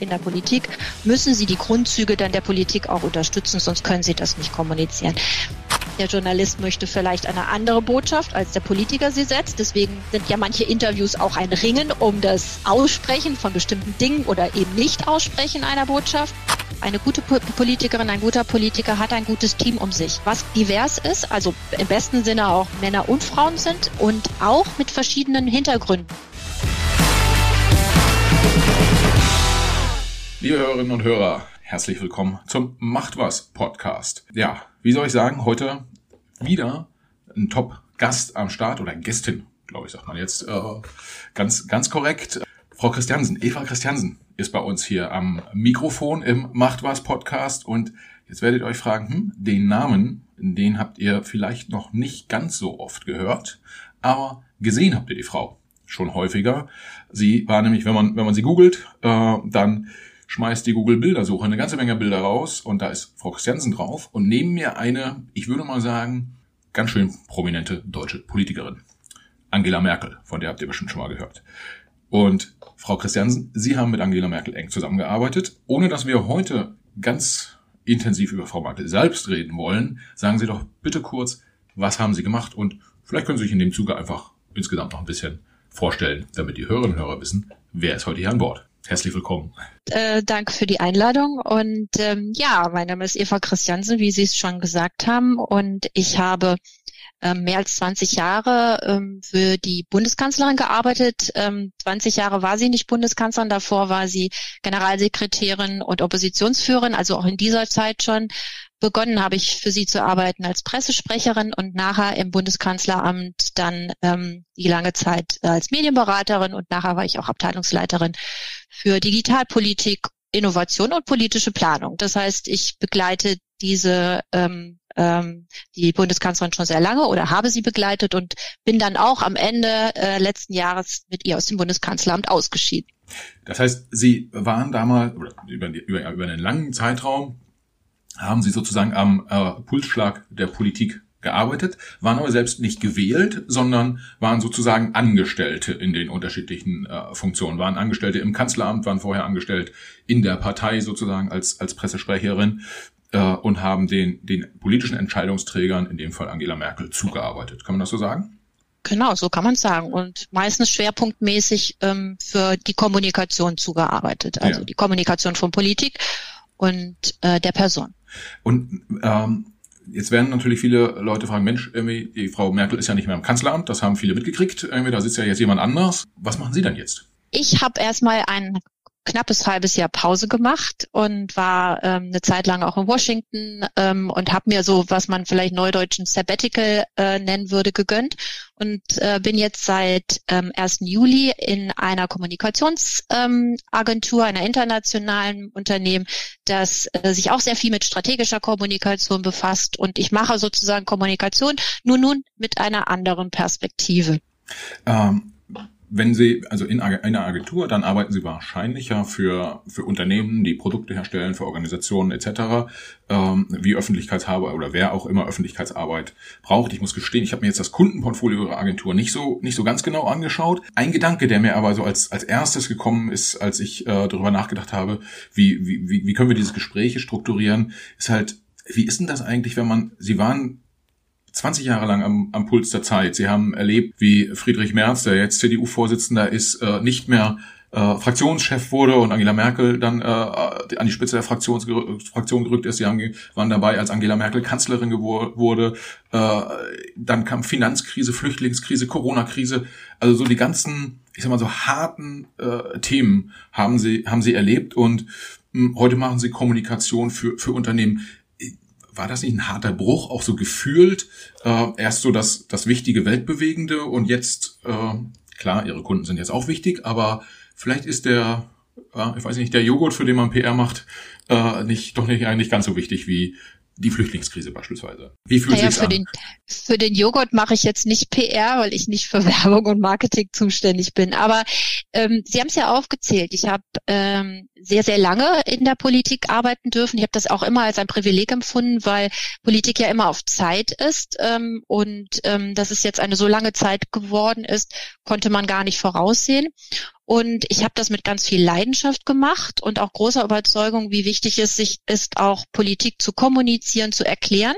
in der Politik müssen sie die Grundzüge dann der Politik auch unterstützen, sonst können sie das nicht kommunizieren. Der Journalist möchte vielleicht eine andere Botschaft, als der Politiker sie setzt. Deswegen sind ja manche Interviews auch ein Ringen um das Aussprechen von bestimmten Dingen oder eben nicht Aussprechen einer Botschaft. Eine gute Politikerin, ein guter Politiker hat ein gutes Team um sich, was divers ist, also im besten Sinne auch Männer und Frauen sind und auch mit verschiedenen Hintergründen. Liebe Hörerinnen und Hörer, herzlich willkommen zum Macht was Podcast. Ja, wie soll ich sagen, heute wieder ein Top-Gast am Start oder Gästin, glaube ich, sagt man jetzt äh, ganz, ganz korrekt. Frau Christiansen, Eva Christiansen ist bei uns hier am Mikrofon im Macht was Podcast und jetzt werdet ihr euch fragen, hm, den Namen, den habt ihr vielleicht noch nicht ganz so oft gehört, aber gesehen habt ihr die Frau schon häufiger. Sie war nämlich, wenn man, wenn man sie googelt, äh, dann schmeißt die Google Bildersuche eine ganze Menge Bilder raus und da ist Frau Christiansen drauf und neben mir eine, ich würde mal sagen, ganz schön prominente deutsche Politikerin. Angela Merkel, von der habt ihr bestimmt schon mal gehört. Und Frau Christiansen, Sie haben mit Angela Merkel eng zusammengearbeitet. Ohne dass wir heute ganz intensiv über Frau Merkel selbst reden wollen, sagen Sie doch bitte kurz, was haben Sie gemacht und vielleicht können Sie sich in dem Zuge einfach insgesamt noch ein bisschen vorstellen, damit die Hörerinnen und Hörer wissen, wer ist heute hier an Bord. Herzlich willkommen. Äh, danke für die Einladung. Und ähm, ja, mein Name ist Eva Christiansen, wie Sie es schon gesagt haben. Und ich habe mehr als 20 Jahre ähm, für die Bundeskanzlerin gearbeitet. Ähm, 20 Jahre war sie nicht Bundeskanzlerin, davor war sie Generalsekretärin und Oppositionsführerin, also auch in dieser Zeit schon. Begonnen habe ich für sie zu arbeiten als Pressesprecherin und nachher im Bundeskanzleramt dann ähm, die lange Zeit als Medienberaterin und nachher war ich auch Abteilungsleiterin für Digitalpolitik, Innovation und politische Planung. Das heißt, ich begleite diese ähm, ähm, die Bundeskanzlerin schon sehr lange oder habe sie begleitet und bin dann auch am Ende äh, letzten Jahres mit ihr aus dem Bundeskanzleramt ausgeschieden. Das heißt, Sie waren damals über, über, über einen langen Zeitraum haben Sie sozusagen am äh, Pulsschlag der Politik gearbeitet, waren aber selbst nicht gewählt, sondern waren sozusagen Angestellte in den unterschiedlichen äh, Funktionen, waren Angestellte im Kanzleramt, waren vorher angestellt in der Partei sozusagen als, als Pressesprecherin äh, und haben den, den politischen Entscheidungsträgern, in dem Fall Angela Merkel, zugearbeitet. Kann man das so sagen? Genau, so kann man sagen. Und meistens schwerpunktmäßig ähm, für die Kommunikation zugearbeitet, also ja. die Kommunikation von Politik und äh, der Person. Und ähm, Jetzt werden natürlich viele Leute fragen, Mensch, irgendwie, die Frau Merkel ist ja nicht mehr im Kanzleramt, das haben viele mitgekriegt, irgendwie, da sitzt ja jetzt jemand anders. Was machen Sie denn jetzt? Ich habe erstmal ein knappes halbes Jahr Pause gemacht und war ähm, eine Zeit lang auch in Washington ähm, und habe mir so, was man vielleicht neudeutschen Sabbatical äh, nennen würde, gegönnt und äh, bin jetzt seit ähm, 1. Juli in einer Kommunikationsagentur, ähm, einer internationalen Unternehmen, das äh, sich auch sehr viel mit strategischer Kommunikation befasst und ich mache sozusagen Kommunikation nur nun mit einer anderen Perspektive. Ähm wenn Sie, also in einer Agentur, dann arbeiten Sie wahrscheinlich ja für, für Unternehmen, die Produkte herstellen, für Organisationen etc., ähm, wie Öffentlichkeitsarbeit oder wer auch immer Öffentlichkeitsarbeit braucht. Ich muss gestehen, ich habe mir jetzt das Kundenportfolio Ihrer Agentur nicht so, nicht so ganz genau angeschaut. Ein Gedanke, der mir aber so als, als erstes gekommen ist, als ich äh, darüber nachgedacht habe, wie, wie, wie können wir diese Gespräche strukturieren, ist halt, wie ist denn das eigentlich, wenn man, Sie waren 20 Jahre lang am, am Puls der Zeit. Sie haben erlebt, wie Friedrich Merz, der jetzt CDU-Vorsitzender ist, äh, nicht mehr äh, Fraktionschef wurde und Angela Merkel dann äh, an die Spitze der Fraktions Fraktion gerückt ist. Sie haben, waren dabei, als Angela Merkel Kanzlerin wurde. Äh, dann kam Finanzkrise, Flüchtlingskrise, Corona-Krise. Also so die ganzen, ich sag mal so harten äh, Themen haben sie haben sie erlebt und mh, hm, heute machen sie Kommunikation für für Unternehmen war das nicht ein harter Bruch, auch so gefühlt? Äh, erst so das, das wichtige Weltbewegende und jetzt, äh, klar, ihre Kunden sind jetzt auch wichtig, aber vielleicht ist der, äh, ich weiß nicht, der Joghurt, für den man PR macht, äh, nicht, doch nicht eigentlich ganz so wichtig wie die Flüchtlingskrise beispielsweise. Wie fühlt naja, sich für an? Den, für den Joghurt mache ich jetzt nicht PR, weil ich nicht für Werbung und Marketing zuständig bin. Aber ähm, Sie haben es ja aufgezählt. Ich habe ähm, sehr, sehr lange in der Politik arbeiten dürfen. Ich habe das auch immer als ein Privileg empfunden, weil Politik ja immer auf Zeit ist. Ähm, und ähm, dass es jetzt eine so lange Zeit geworden ist, konnte man gar nicht voraussehen. Und ich habe das mit ganz viel Leidenschaft gemacht und auch großer Überzeugung, wie wichtig es sich ist, auch Politik zu kommunizieren, zu erklären.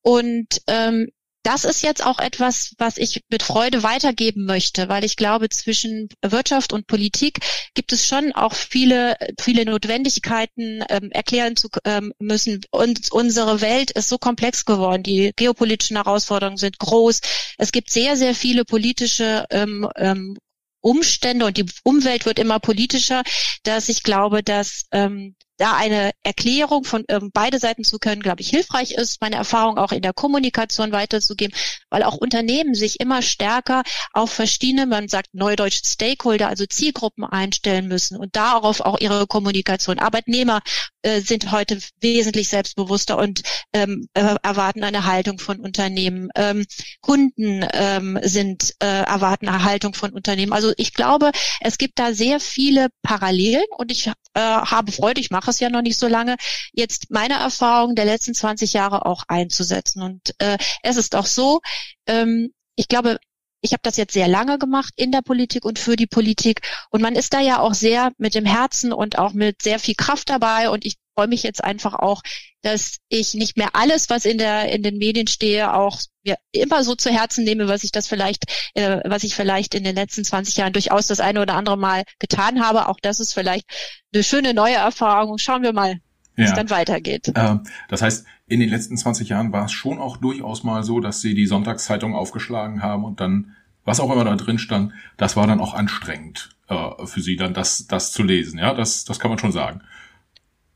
Und ähm, das ist jetzt auch etwas, was ich mit Freude weitergeben möchte, weil ich glaube, zwischen Wirtschaft und Politik gibt es schon auch viele, viele Notwendigkeiten ähm, erklären zu ähm, müssen. Und unsere Welt ist so komplex geworden. Die geopolitischen Herausforderungen sind groß. Es gibt sehr, sehr viele politische ähm, ähm, Umstände und die Umwelt wird immer politischer, dass ich glaube, dass ähm, da eine Erklärung von ähm, beide Seiten zu können, glaube ich, hilfreich ist, meine Erfahrung auch in der Kommunikation weiterzugeben, weil auch Unternehmen sich immer stärker auf verschiedene, man sagt neudeutsch Stakeholder, also Zielgruppen einstellen müssen und darauf auch ihre Kommunikation. Arbeitnehmer äh, sind heute wesentlich selbstbewusster und ähm, äh, erwarten eine Haltung von Unternehmen. Ähm, Kunden ähm, sind äh, erwarten eine Haltung von Unternehmen. Also ich glaube, es gibt da sehr viele Parallelen und ich äh, habe Freude, ich mache mache es ja noch nicht so lange, jetzt meine Erfahrung der letzten 20 Jahre auch einzusetzen. Und äh, es ist auch so, ähm, ich glaube, ich habe das jetzt sehr lange gemacht in der Politik und für die Politik. Und man ist da ja auch sehr mit dem Herzen und auch mit sehr viel Kraft dabei. Und ich freue mich jetzt einfach auch, dass ich nicht mehr alles, was in der in den Medien stehe, auch ja, immer so zu Herzen nehme, was ich das vielleicht, äh, was ich vielleicht in den letzten 20 Jahren durchaus das eine oder andere Mal getan habe. Auch das ist vielleicht eine schöne neue Erfahrung. Schauen wir mal, wie ja. es dann weitergeht. Äh, das heißt, in den letzten 20 Jahren war es schon auch durchaus mal so, dass Sie die Sonntagszeitung aufgeschlagen haben und dann, was auch immer da drin stand, das war dann auch anstrengend äh, für Sie dann, das, das zu lesen. Ja, das, das kann man schon sagen.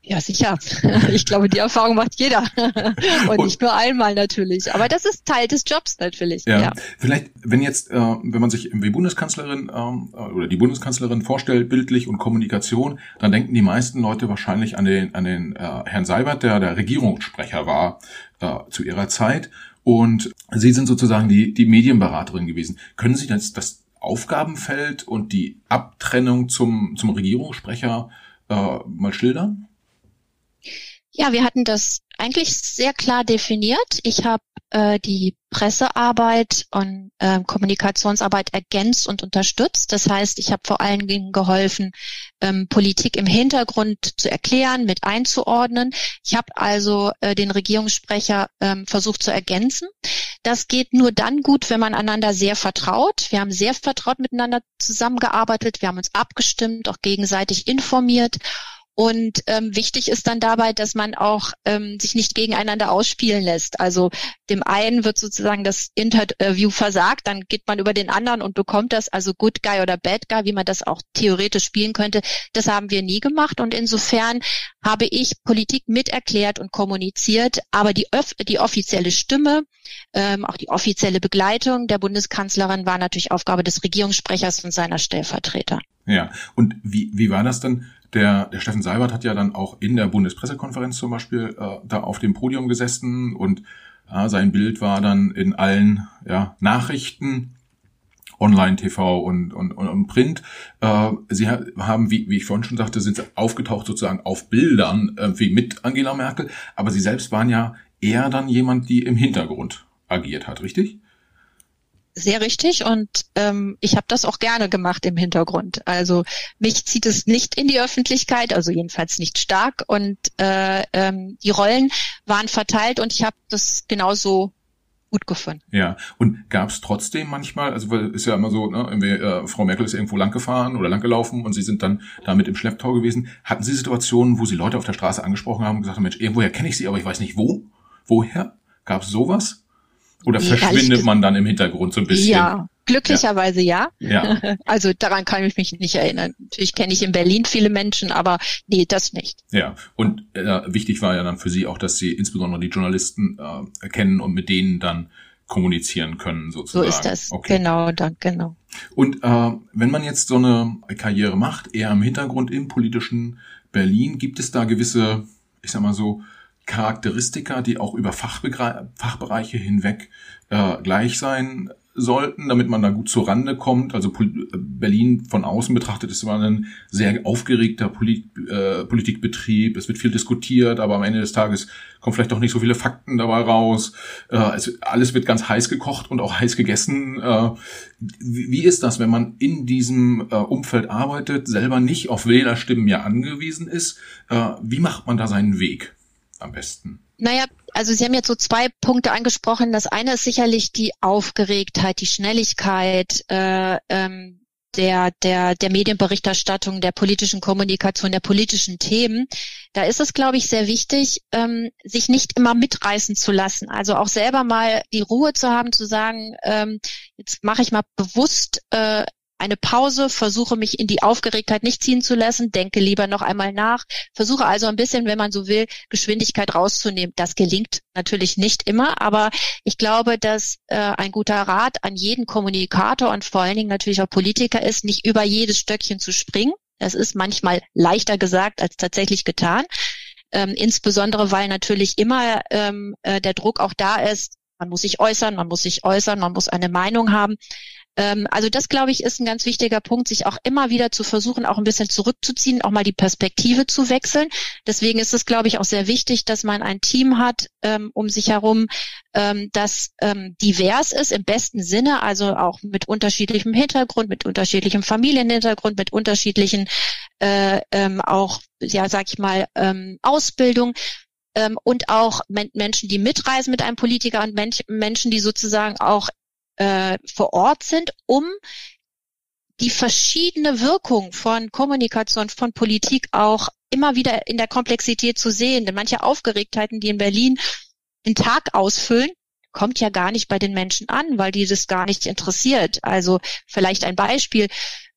Ja, sicher. Ich glaube, die Erfahrung macht jeder. Und, und, nicht nur einmal natürlich. Aber das ist Teil des Jobs natürlich. Ja. ja. Vielleicht, wenn jetzt, äh, wenn man sich wie Bundeskanzlerin ähm, oder die Bundeskanzlerin vorstellt, bildlich und Kommunikation, dann denken die meisten Leute wahrscheinlich an den, an den äh, Herrn Seibert, der der Regierungssprecher war äh, zu ihrer Zeit. Und Sie sind sozusagen die, die Medienberaterin gewesen. Können Sie jetzt das Aufgabenfeld und die Abtrennung zum, zum Regierungssprecher äh, mal schildern? Ja, wir hatten das eigentlich sehr klar definiert. Ich habe äh, die Pressearbeit und äh, Kommunikationsarbeit ergänzt und unterstützt. Das heißt, ich habe vor allen Dingen geholfen, ähm, Politik im Hintergrund zu erklären, mit einzuordnen. Ich habe also äh, den Regierungssprecher ähm, versucht zu ergänzen. Das geht nur dann gut, wenn man einander sehr vertraut. Wir haben sehr vertraut miteinander zusammengearbeitet. Wir haben uns abgestimmt, auch gegenseitig informiert. Und ähm, wichtig ist dann dabei, dass man auch ähm, sich nicht gegeneinander ausspielen lässt. Also dem einen wird sozusagen das Interview versagt, dann geht man über den anderen und bekommt das, also Good Guy oder Bad Guy, wie man das auch theoretisch spielen könnte. Das haben wir nie gemacht. Und insofern habe ich Politik miterklärt und kommuniziert, aber die, die offizielle Stimme, ähm, auch die offizielle Begleitung der Bundeskanzlerin war natürlich Aufgabe des Regierungssprechers und seiner Stellvertreter. Ja, und wie, wie war das dann? Der, der Steffen Seibert hat ja dann auch in der Bundespressekonferenz zum Beispiel äh, da auf dem Podium gesessen und ja, sein Bild war dann in allen ja, Nachrichten, Online-TV und, und, und Print. Äh, sie haben, wie, wie ich vorhin schon sagte, sind aufgetaucht sozusagen auf Bildern irgendwie mit Angela Merkel, aber sie selbst waren ja eher dann jemand, die im Hintergrund agiert hat, richtig? Sehr richtig und ähm, ich habe das auch gerne gemacht im Hintergrund. Also mich zieht es nicht in die Öffentlichkeit, also jedenfalls nicht stark und äh, ähm, die Rollen waren verteilt und ich habe das genauso gut gefunden. Ja, und gab es trotzdem manchmal, also weil ist ja immer so, ne, äh, Frau Merkel ist irgendwo langgefahren oder langgelaufen und Sie sind dann damit im Schlepptau gewesen. Hatten Sie Situationen, wo Sie Leute auf der Straße angesprochen haben und gesagt haben, Mensch, irgendwoher kenne ich Sie, aber ich weiß nicht wo? Woher? Gab es sowas? Oder verschwindet man dann im Hintergrund so ein bisschen? Ja, glücklicherweise ja. ja. ja. Also daran kann ich mich nicht erinnern. Natürlich kenne ich in Berlin viele Menschen, aber nee, das nicht. Ja, und äh, wichtig war ja dann für Sie auch, dass Sie insbesondere die Journalisten äh, kennen und mit denen dann kommunizieren können sozusagen. So ist das. Okay. Genau, dann genau. Und äh, wenn man jetzt so eine Karriere macht, eher im Hintergrund im politischen Berlin, gibt es da gewisse, ich sag mal so, Charakteristika, die auch über Fachbereiche hinweg äh, gleich sein sollten, damit man da gut zur Rande kommt. Also Berlin von außen betrachtet ist immer ein sehr aufgeregter Polit äh, Politikbetrieb. Es wird viel diskutiert, aber am Ende des Tages kommen vielleicht auch nicht so viele Fakten dabei raus. Äh, es, alles wird ganz heiß gekocht und auch heiß gegessen. Äh, wie, wie, ist das, wenn man in diesem äh, Umfeld arbeitet, selber nicht auf Wählerstimmen ja angewiesen ist? Äh, wie macht man da seinen Weg am besten? Naja, also Sie haben jetzt so zwei Punkte angesprochen. Das eine ist sicherlich die Aufgeregtheit, die Schnelligkeit äh, ähm, der, der, der Medienberichterstattung, der politischen Kommunikation, der politischen Themen. Da ist es, glaube ich, sehr wichtig, ähm, sich nicht immer mitreißen zu lassen. Also auch selber mal die Ruhe zu haben, zu sagen, ähm, jetzt mache ich mal bewusst äh, eine Pause, versuche mich in die Aufgeregtheit nicht ziehen zu lassen, denke lieber noch einmal nach, versuche also ein bisschen, wenn man so will, Geschwindigkeit rauszunehmen. Das gelingt natürlich nicht immer, aber ich glaube, dass äh, ein guter Rat an jeden Kommunikator und vor allen Dingen natürlich auch Politiker ist, nicht über jedes Stöckchen zu springen. Das ist manchmal leichter gesagt als tatsächlich getan. Ähm, insbesondere weil natürlich immer ähm, äh, der Druck auch da ist, man muss sich äußern, man muss sich äußern, man muss eine Meinung haben. Ähm, also das, glaube ich, ist ein ganz wichtiger Punkt, sich auch immer wieder zu versuchen, auch ein bisschen zurückzuziehen, auch mal die Perspektive zu wechseln. Deswegen ist es, glaube ich, auch sehr wichtig, dass man ein Team hat ähm, um sich herum, ähm, das ähm, divers ist im besten Sinne, also auch mit unterschiedlichem Hintergrund, mit unterschiedlichem Familienhintergrund, mit unterschiedlichen äh, ähm, auch, ja, sag ich mal, ähm, Ausbildung, ähm, und auch Menschen, die mitreisen mit einem Politiker und Menschen, die sozusagen auch äh, vor Ort sind, um die verschiedene Wirkung von Kommunikation, von Politik auch immer wieder in der Komplexität zu sehen. Denn manche Aufgeregtheiten, die in Berlin den Tag ausfüllen, kommt ja gar nicht bei den Menschen an, weil die das gar nicht interessiert. Also vielleicht ein Beispiel.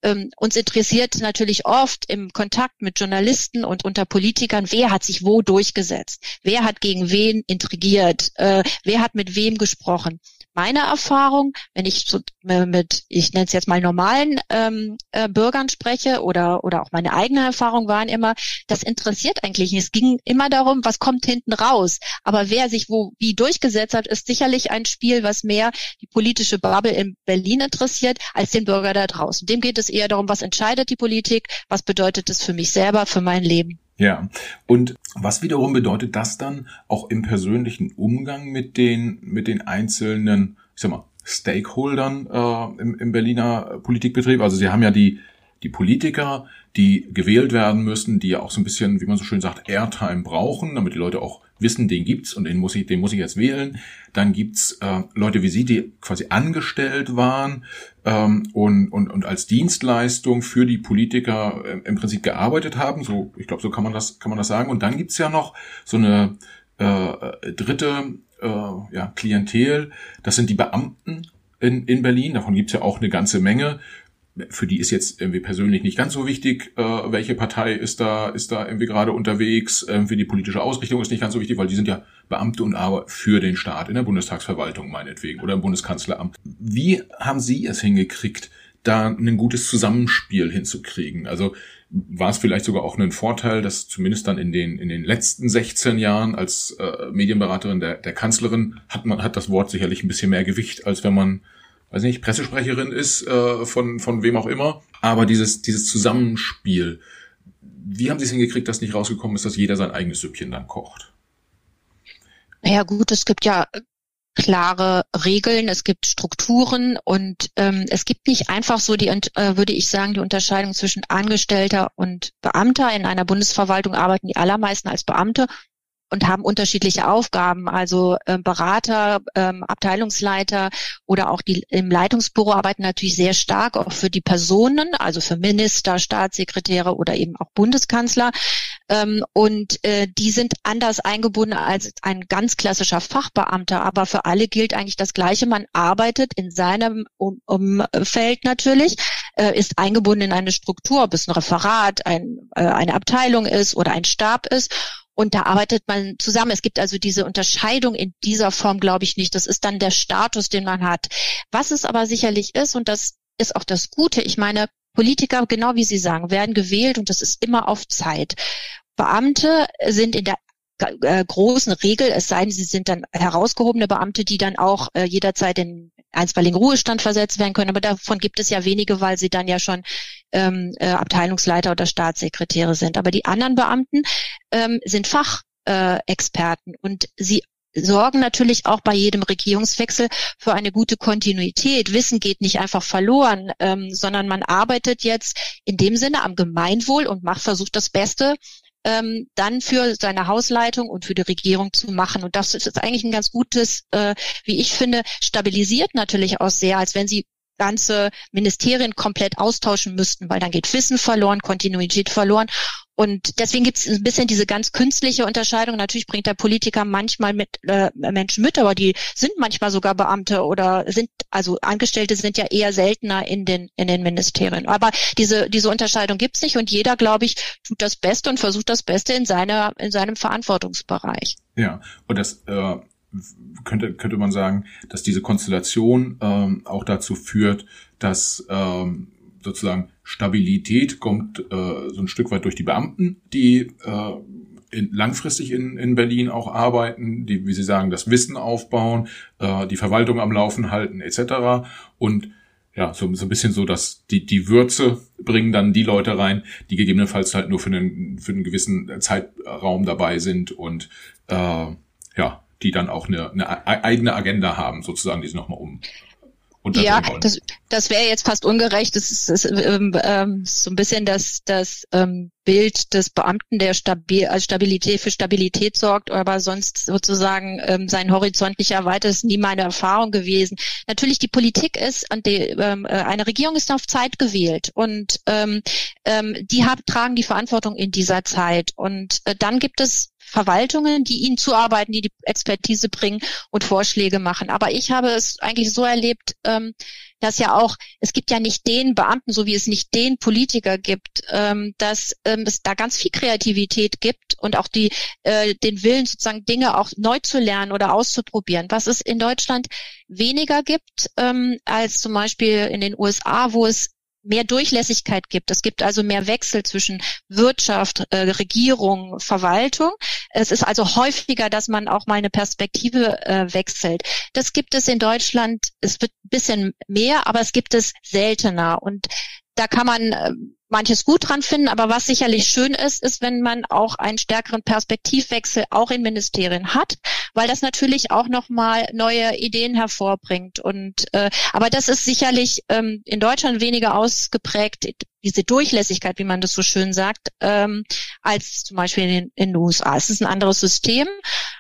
Ähm, uns interessiert natürlich oft im Kontakt mit Journalisten und unter Politikern, wer hat sich wo durchgesetzt, wer hat gegen wen intrigiert, äh, wer hat mit wem gesprochen meine Erfahrung, wenn ich so mit, ich nenne es jetzt mal normalen ähm, äh, Bürgern spreche oder oder auch meine eigene Erfahrung waren immer, das interessiert eigentlich nicht. Es ging immer darum, was kommt hinten raus. Aber wer sich wo wie durchgesetzt hat, ist sicherlich ein Spiel, was mehr die politische Bubble in Berlin interessiert als den Bürger da draußen. Dem geht es eher darum, was entscheidet die Politik, was bedeutet es für mich selber, für mein Leben. Ja, und was wiederum bedeutet das dann auch im persönlichen Umgang mit den, mit den einzelnen, ich sag mal, Stakeholdern äh, im, im Berliner Politikbetrieb? Also Sie haben ja die, die Politiker, die gewählt werden müssen, die ja auch so ein bisschen, wie man so schön sagt, Airtime brauchen, damit die Leute auch wissen, den gibt's und den muss ich, den muss ich jetzt wählen. Dann gibt's äh, Leute wie Sie, die quasi angestellt waren ähm, und, und, und als Dienstleistung für die Politiker äh, im Prinzip gearbeitet haben. So, ich glaube, so kann man das, kann man das sagen. Und dann gibt's ja noch so eine äh, dritte äh, ja, Klientel. Das sind die Beamten in, in Berlin. Davon gibt's ja auch eine ganze Menge für die ist jetzt irgendwie persönlich nicht ganz so wichtig, äh, welche Partei ist da, ist da irgendwie gerade unterwegs, irgendwie die politische Ausrichtung ist nicht ganz so wichtig, weil die sind ja Beamte und aber für den Staat in der Bundestagsverwaltung meinetwegen oder im Bundeskanzleramt. Wie haben Sie es hingekriegt, da ein gutes Zusammenspiel hinzukriegen? Also war es vielleicht sogar auch ein Vorteil, dass zumindest dann in den, in den letzten 16 Jahren als äh, Medienberaterin der, der Kanzlerin hat man, hat das Wort sicherlich ein bisschen mehr Gewicht, als wenn man weiß nicht, Pressesprecherin ist, äh, von, von wem auch immer. Aber dieses, dieses Zusammenspiel, wie haben Sie es hingekriegt, dass nicht rausgekommen ist, dass jeder sein eigenes Süppchen dann kocht? Naja gut, es gibt ja klare Regeln, es gibt Strukturen und ähm, es gibt nicht einfach so die, äh, würde ich sagen, die Unterscheidung zwischen Angestellter und Beamter. In einer Bundesverwaltung arbeiten die allermeisten als Beamte und haben unterschiedliche Aufgaben. Also äh, Berater, ähm, Abteilungsleiter oder auch die im Leitungsbüro arbeiten natürlich sehr stark auch für die Personen, also für Minister, Staatssekretäre oder eben auch Bundeskanzler. Ähm, und äh, die sind anders eingebunden als ein ganz klassischer Fachbeamter. Aber für alle gilt eigentlich das Gleiche. Man arbeitet in seinem um Umfeld natürlich, äh, ist eingebunden in eine Struktur, ob es ein Referat, ein, äh, eine Abteilung ist oder ein Stab ist. Und da arbeitet man zusammen. Es gibt also diese Unterscheidung in dieser Form, glaube ich nicht. Das ist dann der Status, den man hat. Was es aber sicherlich ist, und das ist auch das Gute, ich meine, Politiker, genau wie Sie sagen, werden gewählt und das ist immer auf Zeit. Beamte sind in der äh, großen Regel, es sei denn, sie sind dann herausgehobene Beamte, die dann auch äh, jederzeit in einstweiligen Ruhestand versetzt werden können. Aber davon gibt es ja wenige, weil sie dann ja schon ähm, äh, Abteilungsleiter oder Staatssekretäre sind. Aber die anderen Beamten ähm, sind Fachexperten und sie sorgen natürlich auch bei jedem Regierungswechsel für eine gute Kontinuität. Wissen geht nicht einfach verloren, ähm, sondern man arbeitet jetzt in dem Sinne am Gemeinwohl und macht, versucht das Beste ähm, dann für seine Hausleitung und für die Regierung zu machen. Und das ist eigentlich ein ganz gutes, äh, wie ich finde, stabilisiert natürlich auch sehr, als wenn sie ganze Ministerien komplett austauschen müssten, weil dann geht Wissen verloren, Kontinuität verloren. Und deswegen gibt es ein bisschen diese ganz künstliche Unterscheidung. Natürlich bringt der Politiker manchmal mit äh, Menschen mit, aber die sind manchmal sogar Beamte oder sind also Angestellte sind ja eher seltener in den in den Ministerien. Aber diese diese Unterscheidung gibt es nicht und jeder, glaube ich, tut das Beste und versucht das Beste in seiner in seinem Verantwortungsbereich. Ja, und das äh, könnte könnte man sagen, dass diese Konstellation ähm, auch dazu führt, dass ähm, sozusagen Stabilität kommt äh, so ein Stück weit durch die Beamten, die äh, in, langfristig in, in Berlin auch arbeiten, die, wie Sie sagen, das Wissen aufbauen, äh, die Verwaltung am Laufen halten etc. Und ja, so, so ein bisschen so, dass die, die Würze bringen dann die Leute rein, die gegebenenfalls halt nur für einen, für einen gewissen Zeitraum dabei sind und äh, ja, die dann auch eine, eine eigene Agenda haben, sozusagen, die sie nochmal um, ja, das, das wäre jetzt fast ungerecht. Das ist, das, ähm, ähm, so ein bisschen das, das ähm, Bild des Beamten, der stabil, als Stabilität für Stabilität sorgt, aber sonst sozusagen ähm, seinen Horizont nicht erweitert, ist nie meine Erfahrung gewesen. Natürlich die Politik ist und die, ähm, äh, eine Regierung ist auf Zeit gewählt und ähm, ähm, die haben, tragen die Verantwortung in dieser Zeit und äh, dann gibt es Verwaltungen, die ihnen zuarbeiten, die die Expertise bringen und Vorschläge machen. Aber ich habe es eigentlich so erlebt, ähm, dass ja auch, es gibt ja nicht den Beamten, so wie es nicht den Politiker gibt, ähm, dass ähm, es da ganz viel Kreativität gibt und auch die, äh, den Willen sozusagen Dinge auch neu zu lernen oder auszuprobieren. Was es in Deutschland weniger gibt ähm, als zum Beispiel in den USA, wo es mehr Durchlässigkeit gibt. Es gibt also mehr Wechsel zwischen Wirtschaft, äh, Regierung, Verwaltung. Es ist also häufiger, dass man auch mal eine Perspektive äh, wechselt. Das gibt es in Deutschland, es wird ein bisschen mehr, aber es gibt es seltener. Und da kann man äh, manches gut dran finden, aber was sicherlich schön ist, ist, wenn man auch einen stärkeren Perspektivwechsel auch in Ministerien hat, weil das natürlich auch nochmal neue Ideen hervorbringt. Und äh, aber das ist sicherlich ähm, in Deutschland weniger ausgeprägt, diese Durchlässigkeit, wie man das so schön sagt, ähm, als zum Beispiel in den, in den USA. Es ist ein anderes System,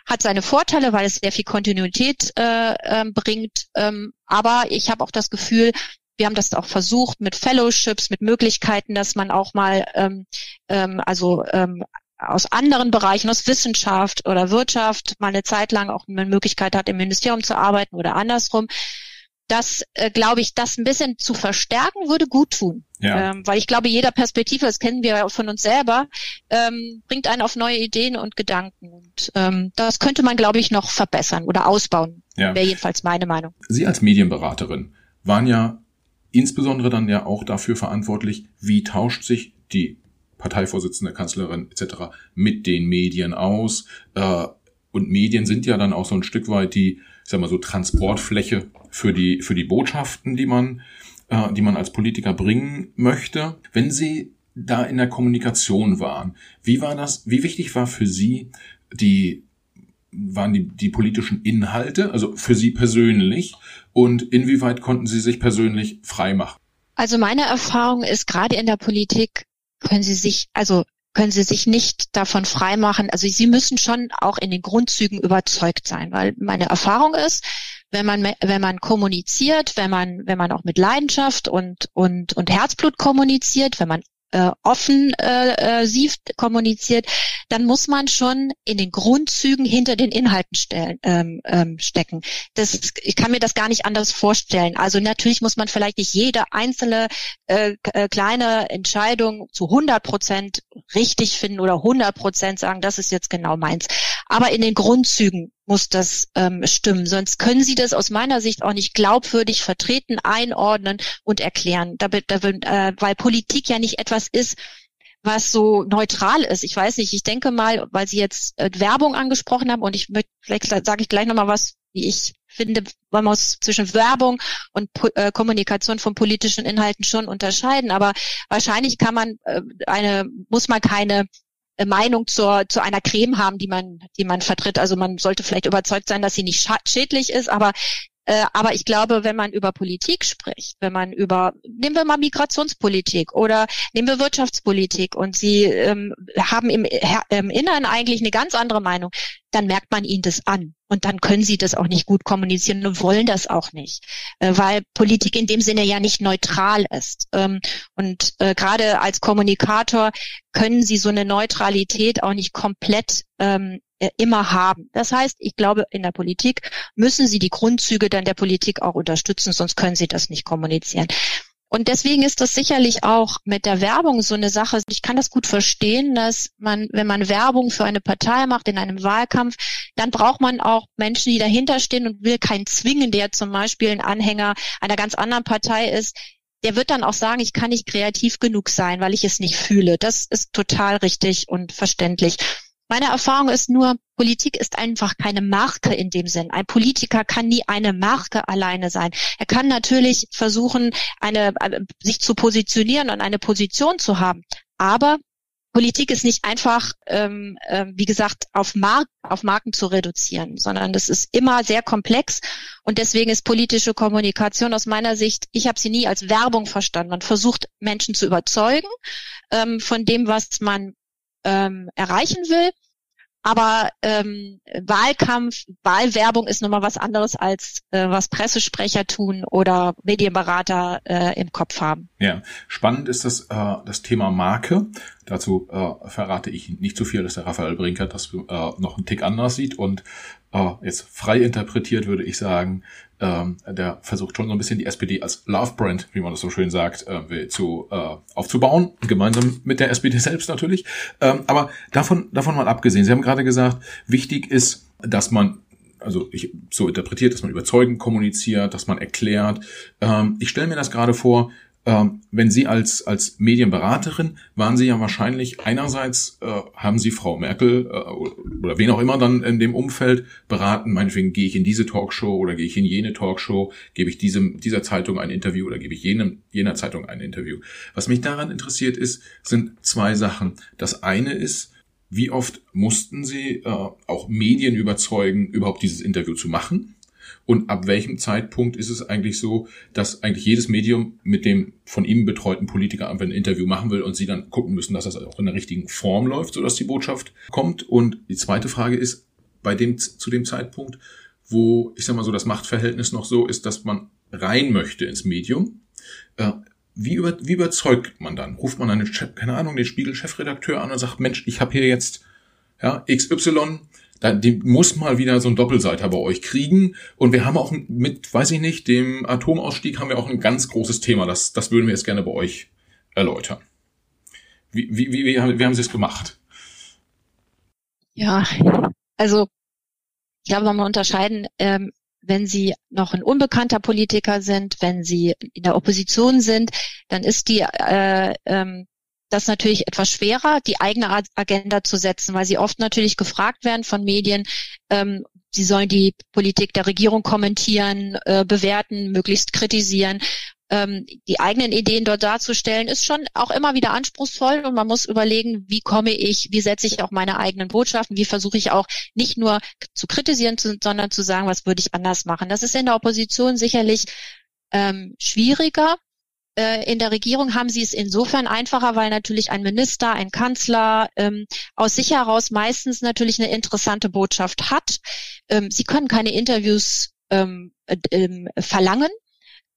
hat seine Vorteile, weil es sehr viel Kontinuität äh, äh, bringt. Ähm, aber ich habe auch das Gefühl, wir haben das auch versucht mit Fellowships, mit Möglichkeiten, dass man auch mal ähm, ähm, also ähm, aus anderen Bereichen, aus Wissenschaft oder Wirtschaft mal eine Zeit lang auch eine Möglichkeit hat, im Ministerium zu arbeiten oder andersrum. Das, äh, glaube ich, das ein bisschen zu verstärken, würde gut tun. Ja. Ähm, weil ich glaube, jeder Perspektive, das kennen wir ja von uns selber, ähm, bringt einen auf neue Ideen und Gedanken. Und ähm, das könnte man, glaube ich, noch verbessern oder ausbauen. Ja. Wäre jedenfalls meine Meinung. Sie als Medienberaterin waren ja insbesondere dann ja auch dafür verantwortlich, wie tauscht sich die Parteivorsitzende, Kanzlerin etc. mit den Medien aus. Äh, und Medien sind ja dann auch so ein Stück weit die, ich sag mal so, Transportfläche für die, für die Botschaften, die man, äh, die man als Politiker bringen möchte. Wenn Sie da in der Kommunikation waren, wie war das, wie wichtig war für Sie die waren die, die politischen Inhalte, also für Sie persönlich, und inwieweit konnten Sie sich persönlich frei machen? Also meine Erfahrung ist, gerade in der Politik können Sie sich, also können Sie sich nicht davon freimachen. Also Sie müssen schon auch in den Grundzügen überzeugt sein, weil meine Erfahrung ist, wenn man wenn man kommuniziert, wenn man wenn man auch mit Leidenschaft und und und Herzblut kommuniziert, wenn man äh, offen äh, äh, sieft, kommuniziert, dann muss man schon in den Grundzügen hinter den Inhalten stellen, ähm, ähm, stecken. Das, ich kann mir das gar nicht anders vorstellen. Also natürlich muss man vielleicht nicht jede einzelne äh, äh kleine Entscheidung zu 100 Prozent richtig finden oder 100 Prozent sagen, das ist jetzt genau meins. Aber in den Grundzügen muss das ähm, stimmen. Sonst können Sie das aus meiner Sicht auch nicht glaubwürdig vertreten, einordnen und erklären. Da, da, äh, weil Politik ja nicht etwas ist, was so neutral ist. Ich weiß nicht, ich denke mal, weil Sie jetzt äh, Werbung angesprochen haben und ich möchte, vielleicht sage ich gleich nochmal was, wie ich finde, man muss zwischen Werbung und äh, Kommunikation von politischen Inhalten schon unterscheiden. Aber wahrscheinlich kann man äh, eine, muss man keine Meinung zur, zu einer Creme haben, die man, die man vertritt. Also man sollte vielleicht überzeugt sein, dass sie nicht schädlich ist, aber äh, aber ich glaube, wenn man über Politik spricht, wenn man über, nehmen wir mal Migrationspolitik oder nehmen wir Wirtschaftspolitik und Sie ähm, haben im, im Inneren eigentlich eine ganz andere Meinung, dann merkt man ihnen das an. Und dann können sie das auch nicht gut kommunizieren und wollen das auch nicht, äh, weil Politik in dem Sinne ja nicht neutral ist. Ähm, und äh, gerade als Kommunikator können sie so eine Neutralität auch nicht komplett ähm, äh, immer haben. Das heißt, ich glaube, in der Politik müssen sie die Grundzüge dann der Politik auch unterstützen, sonst können sie das nicht kommunizieren. Und deswegen ist das sicherlich auch mit der Werbung so eine Sache. Ich kann das gut verstehen, dass man, wenn man Werbung für eine Partei macht in einem Wahlkampf, dann braucht man auch Menschen, die dahinter stehen und will keinen zwingen, der zum Beispiel ein Anhänger einer ganz anderen Partei ist. Der wird dann auch sagen, ich kann nicht kreativ genug sein, weil ich es nicht fühle. Das ist total richtig und verständlich. Meine Erfahrung ist nur, Politik ist einfach keine Marke in dem Sinn. Ein Politiker kann nie eine Marke alleine sein. Er kann natürlich versuchen, eine, äh, sich zu positionieren und eine Position zu haben. Aber Politik ist nicht einfach, ähm, äh, wie gesagt, auf, Mark auf Marken zu reduzieren, sondern das ist immer sehr komplex und deswegen ist politische Kommunikation aus meiner Sicht, ich habe sie nie als Werbung verstanden. Man versucht Menschen zu überzeugen ähm, von dem, was man ähm, erreichen will. Aber ähm, Wahlkampf, Wahlwerbung ist nochmal was anderes als äh, was Pressesprecher tun oder Medienberater äh, im Kopf haben. Ja, spannend ist das, äh, das Thema Marke. Dazu äh, verrate ich nicht zu viel, dass der Raphael Brinker das äh, noch einen Tick anders sieht. Und äh, jetzt frei interpretiert würde ich sagen, ähm, der versucht schon so ein bisschen die SPD als Love Brand, wie man das so schön sagt, äh, zu äh, aufzubauen, gemeinsam mit der SPD selbst natürlich. Ähm, aber davon davon mal abgesehen, Sie haben gerade gesagt, wichtig ist, dass man also ich so interpretiert, dass man überzeugend kommuniziert, dass man erklärt. Ähm, ich stelle mir das gerade vor, ähm, wenn Sie als, als Medienberaterin waren Sie ja wahrscheinlich einerseits äh, haben Sie Frau Merkel äh, oder wen auch immer dann in dem Umfeld beraten, meinetwegen gehe ich in diese Talkshow oder gehe ich in jene Talkshow, gebe ich diesem, dieser Zeitung ein Interview oder gebe ich jenem, jener Zeitung ein Interview. Was mich daran interessiert ist, sind zwei Sachen. Das eine ist, wie oft mussten Sie äh, auch Medien überzeugen, überhaupt dieses Interview zu machen? Und ab welchem Zeitpunkt ist es eigentlich so, dass eigentlich jedes Medium mit dem von ihm betreuten Politiker einfach ein Interview machen will und sie dann gucken müssen, dass das auch in der richtigen Form läuft, sodass die Botschaft kommt? Und die zweite Frage ist, bei dem, zu dem Zeitpunkt, wo, ich sag mal so, das Machtverhältnis noch so ist, dass man rein möchte ins Medium, äh, wie, über, wie überzeugt man dann? Ruft man einen, keine Ahnung, den Spiegel-Chefredakteur an und sagt, Mensch, ich habe hier jetzt ja, XY, da, die muss mal wieder so ein Doppelseiter bei euch kriegen. Und wir haben auch mit, weiß ich nicht, dem Atomausstieg haben wir auch ein ganz großes Thema. Das, das würden wir jetzt gerne bei euch erläutern. Wie, wie, wie, wie, haben, wie haben Sie es gemacht? Ja, also ich glaube, man muss unterscheiden, ähm, wenn Sie noch ein unbekannter Politiker sind, wenn Sie in der Opposition sind, dann ist die äh, ähm, das natürlich etwas schwerer, die eigene Agenda zu setzen, weil sie oft natürlich gefragt werden von Medien, ähm, sie sollen die Politik der Regierung kommentieren, äh, bewerten, möglichst kritisieren. Ähm, die eigenen Ideen dort darzustellen, ist schon auch immer wieder anspruchsvoll und man muss überlegen, wie komme ich, wie setze ich auch meine eigenen Botschaften, wie versuche ich auch nicht nur zu kritisieren, sondern zu sagen, was würde ich anders machen. Das ist in der Opposition sicherlich ähm, schwieriger, in der Regierung haben sie es insofern einfacher, weil natürlich ein Minister, ein Kanzler ähm, aus sich heraus meistens natürlich eine interessante Botschaft hat. Ähm, sie können keine Interviews ähm, äh, verlangen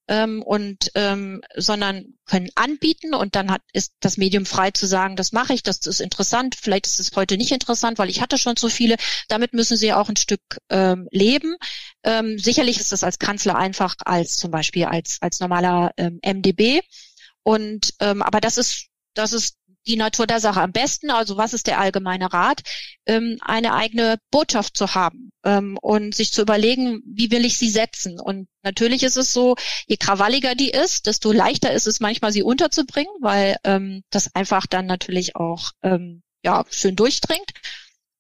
ähm, und ähm, sondern können anbieten und dann hat ist das Medium frei zu sagen, das mache ich, das ist interessant, vielleicht ist es heute nicht interessant, weil ich hatte schon so viele. Damit müssen sie auch ein Stück ähm, leben. Ähm, sicherlich ist das als Kanzler einfach als zum Beispiel als als normaler ähm, MDB und ähm, aber das ist das ist die Natur der Sache am besten, also was ist der allgemeine Rat, ähm, eine eigene Botschaft zu haben ähm, und sich zu überlegen, wie will ich sie setzen. Und natürlich ist es so, je krawalliger die ist, desto leichter ist es manchmal, sie unterzubringen, weil ähm, das einfach dann natürlich auch ähm, ja schön durchdringt.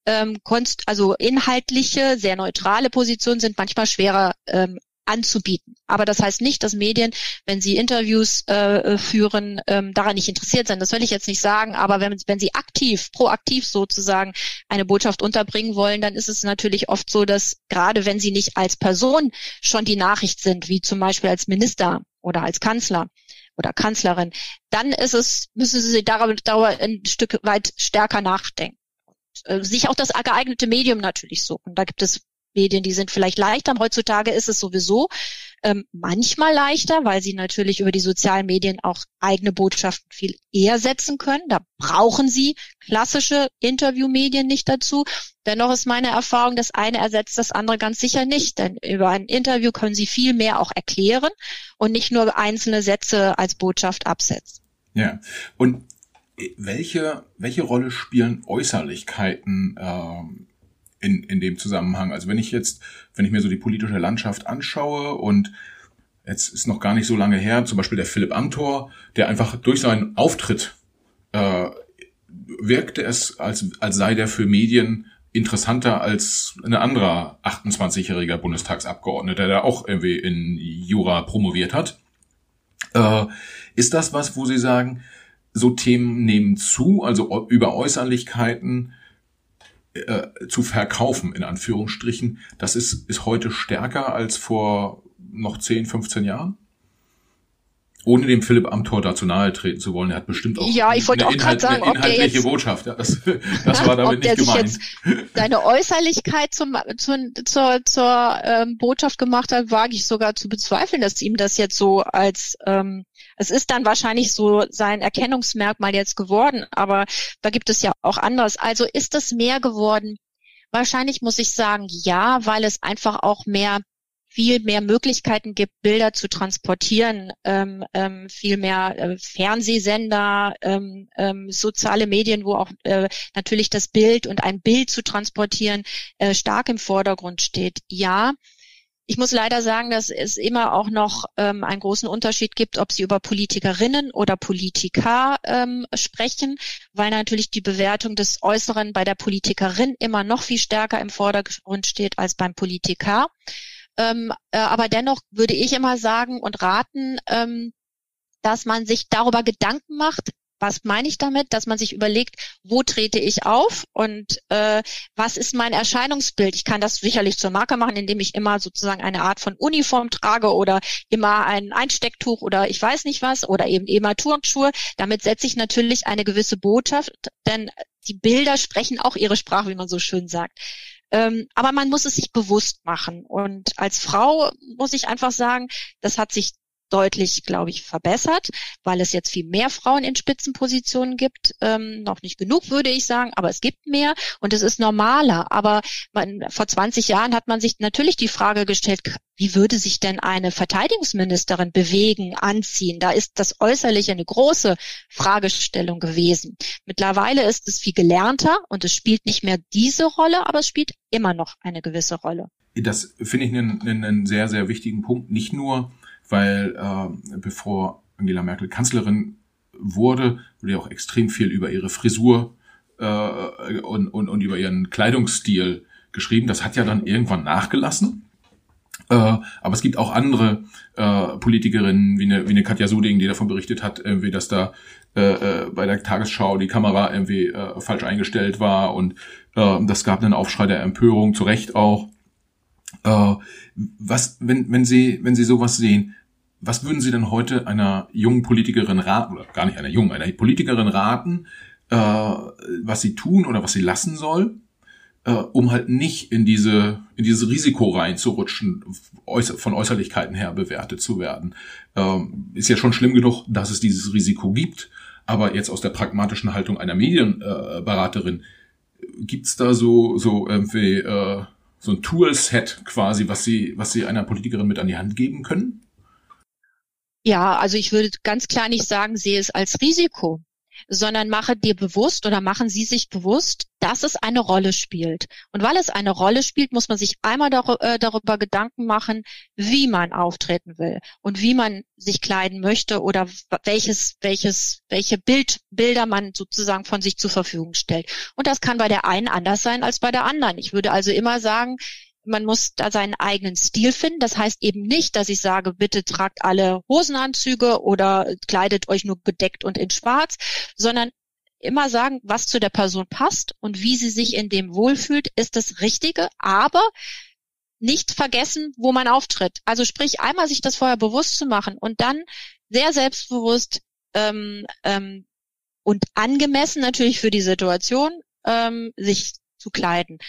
Ähm, konst, also inhaltliche, sehr neutrale Positionen sind manchmal schwerer ähm, anzubieten. Aber das heißt nicht, dass Medien, wenn sie Interviews äh, führen, ähm, daran nicht interessiert sind. Das will ich jetzt nicht sagen. Aber wenn, wenn sie aktiv, proaktiv sozusagen eine Botschaft unterbringen wollen, dann ist es natürlich oft so, dass gerade wenn sie nicht als Person schon die Nachricht sind, wie zum Beispiel als Minister oder als Kanzler, oder Kanzlerin, dann ist es, müssen sie darüber ein Stück weit stärker nachdenken. Und, äh, sich auch das geeignete Medium natürlich suchen. Da gibt es Medien, die sind vielleicht leichter. Heutzutage ist es sowieso ähm, manchmal leichter, weil sie natürlich über die sozialen Medien auch eigene Botschaften viel eher setzen können. Da brauchen sie klassische Interviewmedien nicht dazu. Dennoch ist meine Erfahrung, das eine ersetzt das andere ganz sicher nicht, denn über ein Interview können sie viel mehr auch erklären und nicht nur einzelne Sätze als Botschaft absetzen. Ja, und welche, welche Rolle spielen Äußerlichkeiten ähm, in, in dem Zusammenhang. Also wenn ich jetzt, wenn ich mir so die politische Landschaft anschaue und jetzt ist noch gar nicht so lange her, zum Beispiel der Philipp Amthor, der einfach durch seinen Auftritt äh, wirkte es, als, als sei der für Medien interessanter als ein anderer 28-jähriger Bundestagsabgeordneter, der auch irgendwie in Jura promoviert hat. Äh, ist das was, wo Sie sagen, so Themen nehmen zu, also über Äußerlichkeiten äh, zu verkaufen, in Anführungsstrichen, das ist, ist heute stärker als vor noch 10, 15 Jahren? Ohne dem Philipp Amthor dazu nahe treten zu wollen, er hat bestimmt auch ja, ich wollte auch Inhalt, sagen, eine inhaltliche ob der jetzt, Botschaft. Ja, das, das war damit nicht gemeint. Jetzt seine Äußerlichkeit zum, zur, zur, zur ähm, Botschaft gemacht hat, wage ich sogar zu bezweifeln, dass ihm das jetzt so als ähm, es ist dann wahrscheinlich so sein Erkennungsmerkmal jetzt geworden, aber da gibt es ja auch anderes. Also ist es mehr geworden? Wahrscheinlich muss ich sagen, ja, weil es einfach auch mehr viel mehr Möglichkeiten gibt, Bilder zu transportieren, ähm, ähm, viel mehr äh, Fernsehsender, ähm, ähm, soziale Medien, wo auch äh, natürlich das Bild und ein Bild zu transportieren äh, stark im Vordergrund steht. Ja, ich muss leider sagen, dass es immer auch noch ähm, einen großen Unterschied gibt, ob Sie über Politikerinnen oder Politiker ähm, sprechen, weil natürlich die Bewertung des Äußeren bei der Politikerin immer noch viel stärker im Vordergrund steht als beim Politiker. Ähm, äh, aber dennoch würde ich immer sagen und raten, ähm, dass man sich darüber Gedanken macht, was meine ich damit? Dass man sich überlegt, wo trete ich auf und äh, was ist mein Erscheinungsbild? Ich kann das sicherlich zur Marke machen, indem ich immer sozusagen eine Art von Uniform trage oder immer ein Einstecktuch oder ich weiß nicht was oder eben immer Turnschuhe. Damit setze ich natürlich eine gewisse Botschaft, denn die Bilder sprechen auch ihre Sprache, wie man so schön sagt. Ähm, aber man muss es sich bewusst machen. Und als Frau muss ich einfach sagen, das hat sich deutlich, glaube ich, verbessert, weil es jetzt viel mehr Frauen in Spitzenpositionen gibt. Ähm, noch nicht genug, würde ich sagen, aber es gibt mehr und es ist normaler. Aber man, vor 20 Jahren hat man sich natürlich die Frage gestellt, wie würde sich denn eine Verteidigungsministerin bewegen, anziehen? Da ist das Äußerliche eine große Fragestellung gewesen. Mittlerweile ist es viel gelernter und es spielt nicht mehr diese Rolle, aber es spielt immer noch eine gewisse Rolle. Das finde ich einen, einen sehr, sehr wichtigen Punkt. Nicht nur weil äh, bevor Angela Merkel Kanzlerin wurde, wurde ja auch extrem viel über ihre Frisur äh, und, und, und über ihren Kleidungsstil geschrieben. Das hat ja dann irgendwann nachgelassen. Äh, aber es gibt auch andere äh, Politikerinnen, wie eine, wie eine Katja Suding, die davon berichtet hat, irgendwie, dass da äh, äh, bei der Tagesschau die Kamera irgendwie äh, falsch eingestellt war und äh, das gab einen Aufschrei der Empörung, zu Recht auch. Äh, was, wenn, wenn Sie, wenn Sie sowas sehen, was würden Sie denn heute einer jungen Politikerin raten, oder gar nicht einer jungen, einer Politikerin raten, äh, was sie tun oder was sie lassen soll, äh, um halt nicht in diese, in dieses Risiko reinzurutschen, von Äußerlichkeiten her bewertet zu werden. Ähm, ist ja schon schlimm genug, dass es dieses Risiko gibt, aber jetzt aus der pragmatischen Haltung einer Medienberaterin, äh, gibt's da so, so irgendwie, äh, so ein Toolset quasi, was sie, was sie einer Politikerin mit an die Hand geben können? Ja, also ich würde ganz klar nicht sagen, sehe es als Risiko. Sondern mache dir bewusst oder machen Sie sich bewusst, dass es eine Rolle spielt. Und weil es eine Rolle spielt, muss man sich einmal dar äh, darüber Gedanken machen, wie man auftreten will und wie man sich kleiden möchte oder welches, welches, welche Bild, Bilder man sozusagen von sich zur Verfügung stellt. Und das kann bei der einen anders sein als bei der anderen. Ich würde also immer sagen, man muss da seinen eigenen Stil finden. Das heißt eben nicht, dass ich sage, bitte tragt alle Hosenanzüge oder kleidet euch nur bedeckt und in schwarz, sondern immer sagen, was zu der Person passt und wie sie sich in dem wohlfühlt, ist das Richtige, aber nicht vergessen, wo man auftritt. Also sprich, einmal sich das vorher bewusst zu machen und dann sehr selbstbewusst ähm, ähm, und angemessen natürlich für die Situation ähm, sich zu kleiden.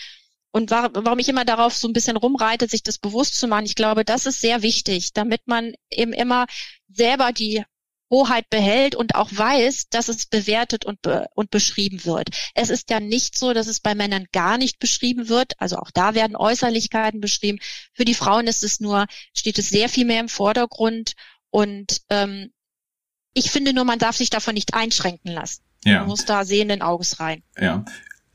Und warum ich immer darauf so ein bisschen rumreite, sich das bewusst zu machen, ich glaube, das ist sehr wichtig, damit man eben immer selber die Hoheit behält und auch weiß, dass es bewertet und, be und beschrieben wird. Es ist ja nicht so, dass es bei Männern gar nicht beschrieben wird. Also auch da werden Äußerlichkeiten beschrieben. Für die Frauen ist es nur, steht es sehr viel mehr im Vordergrund. Und ähm, ich finde nur, man darf sich davon nicht einschränken lassen. Ja. Man muss da sehenden Auges rein. Ja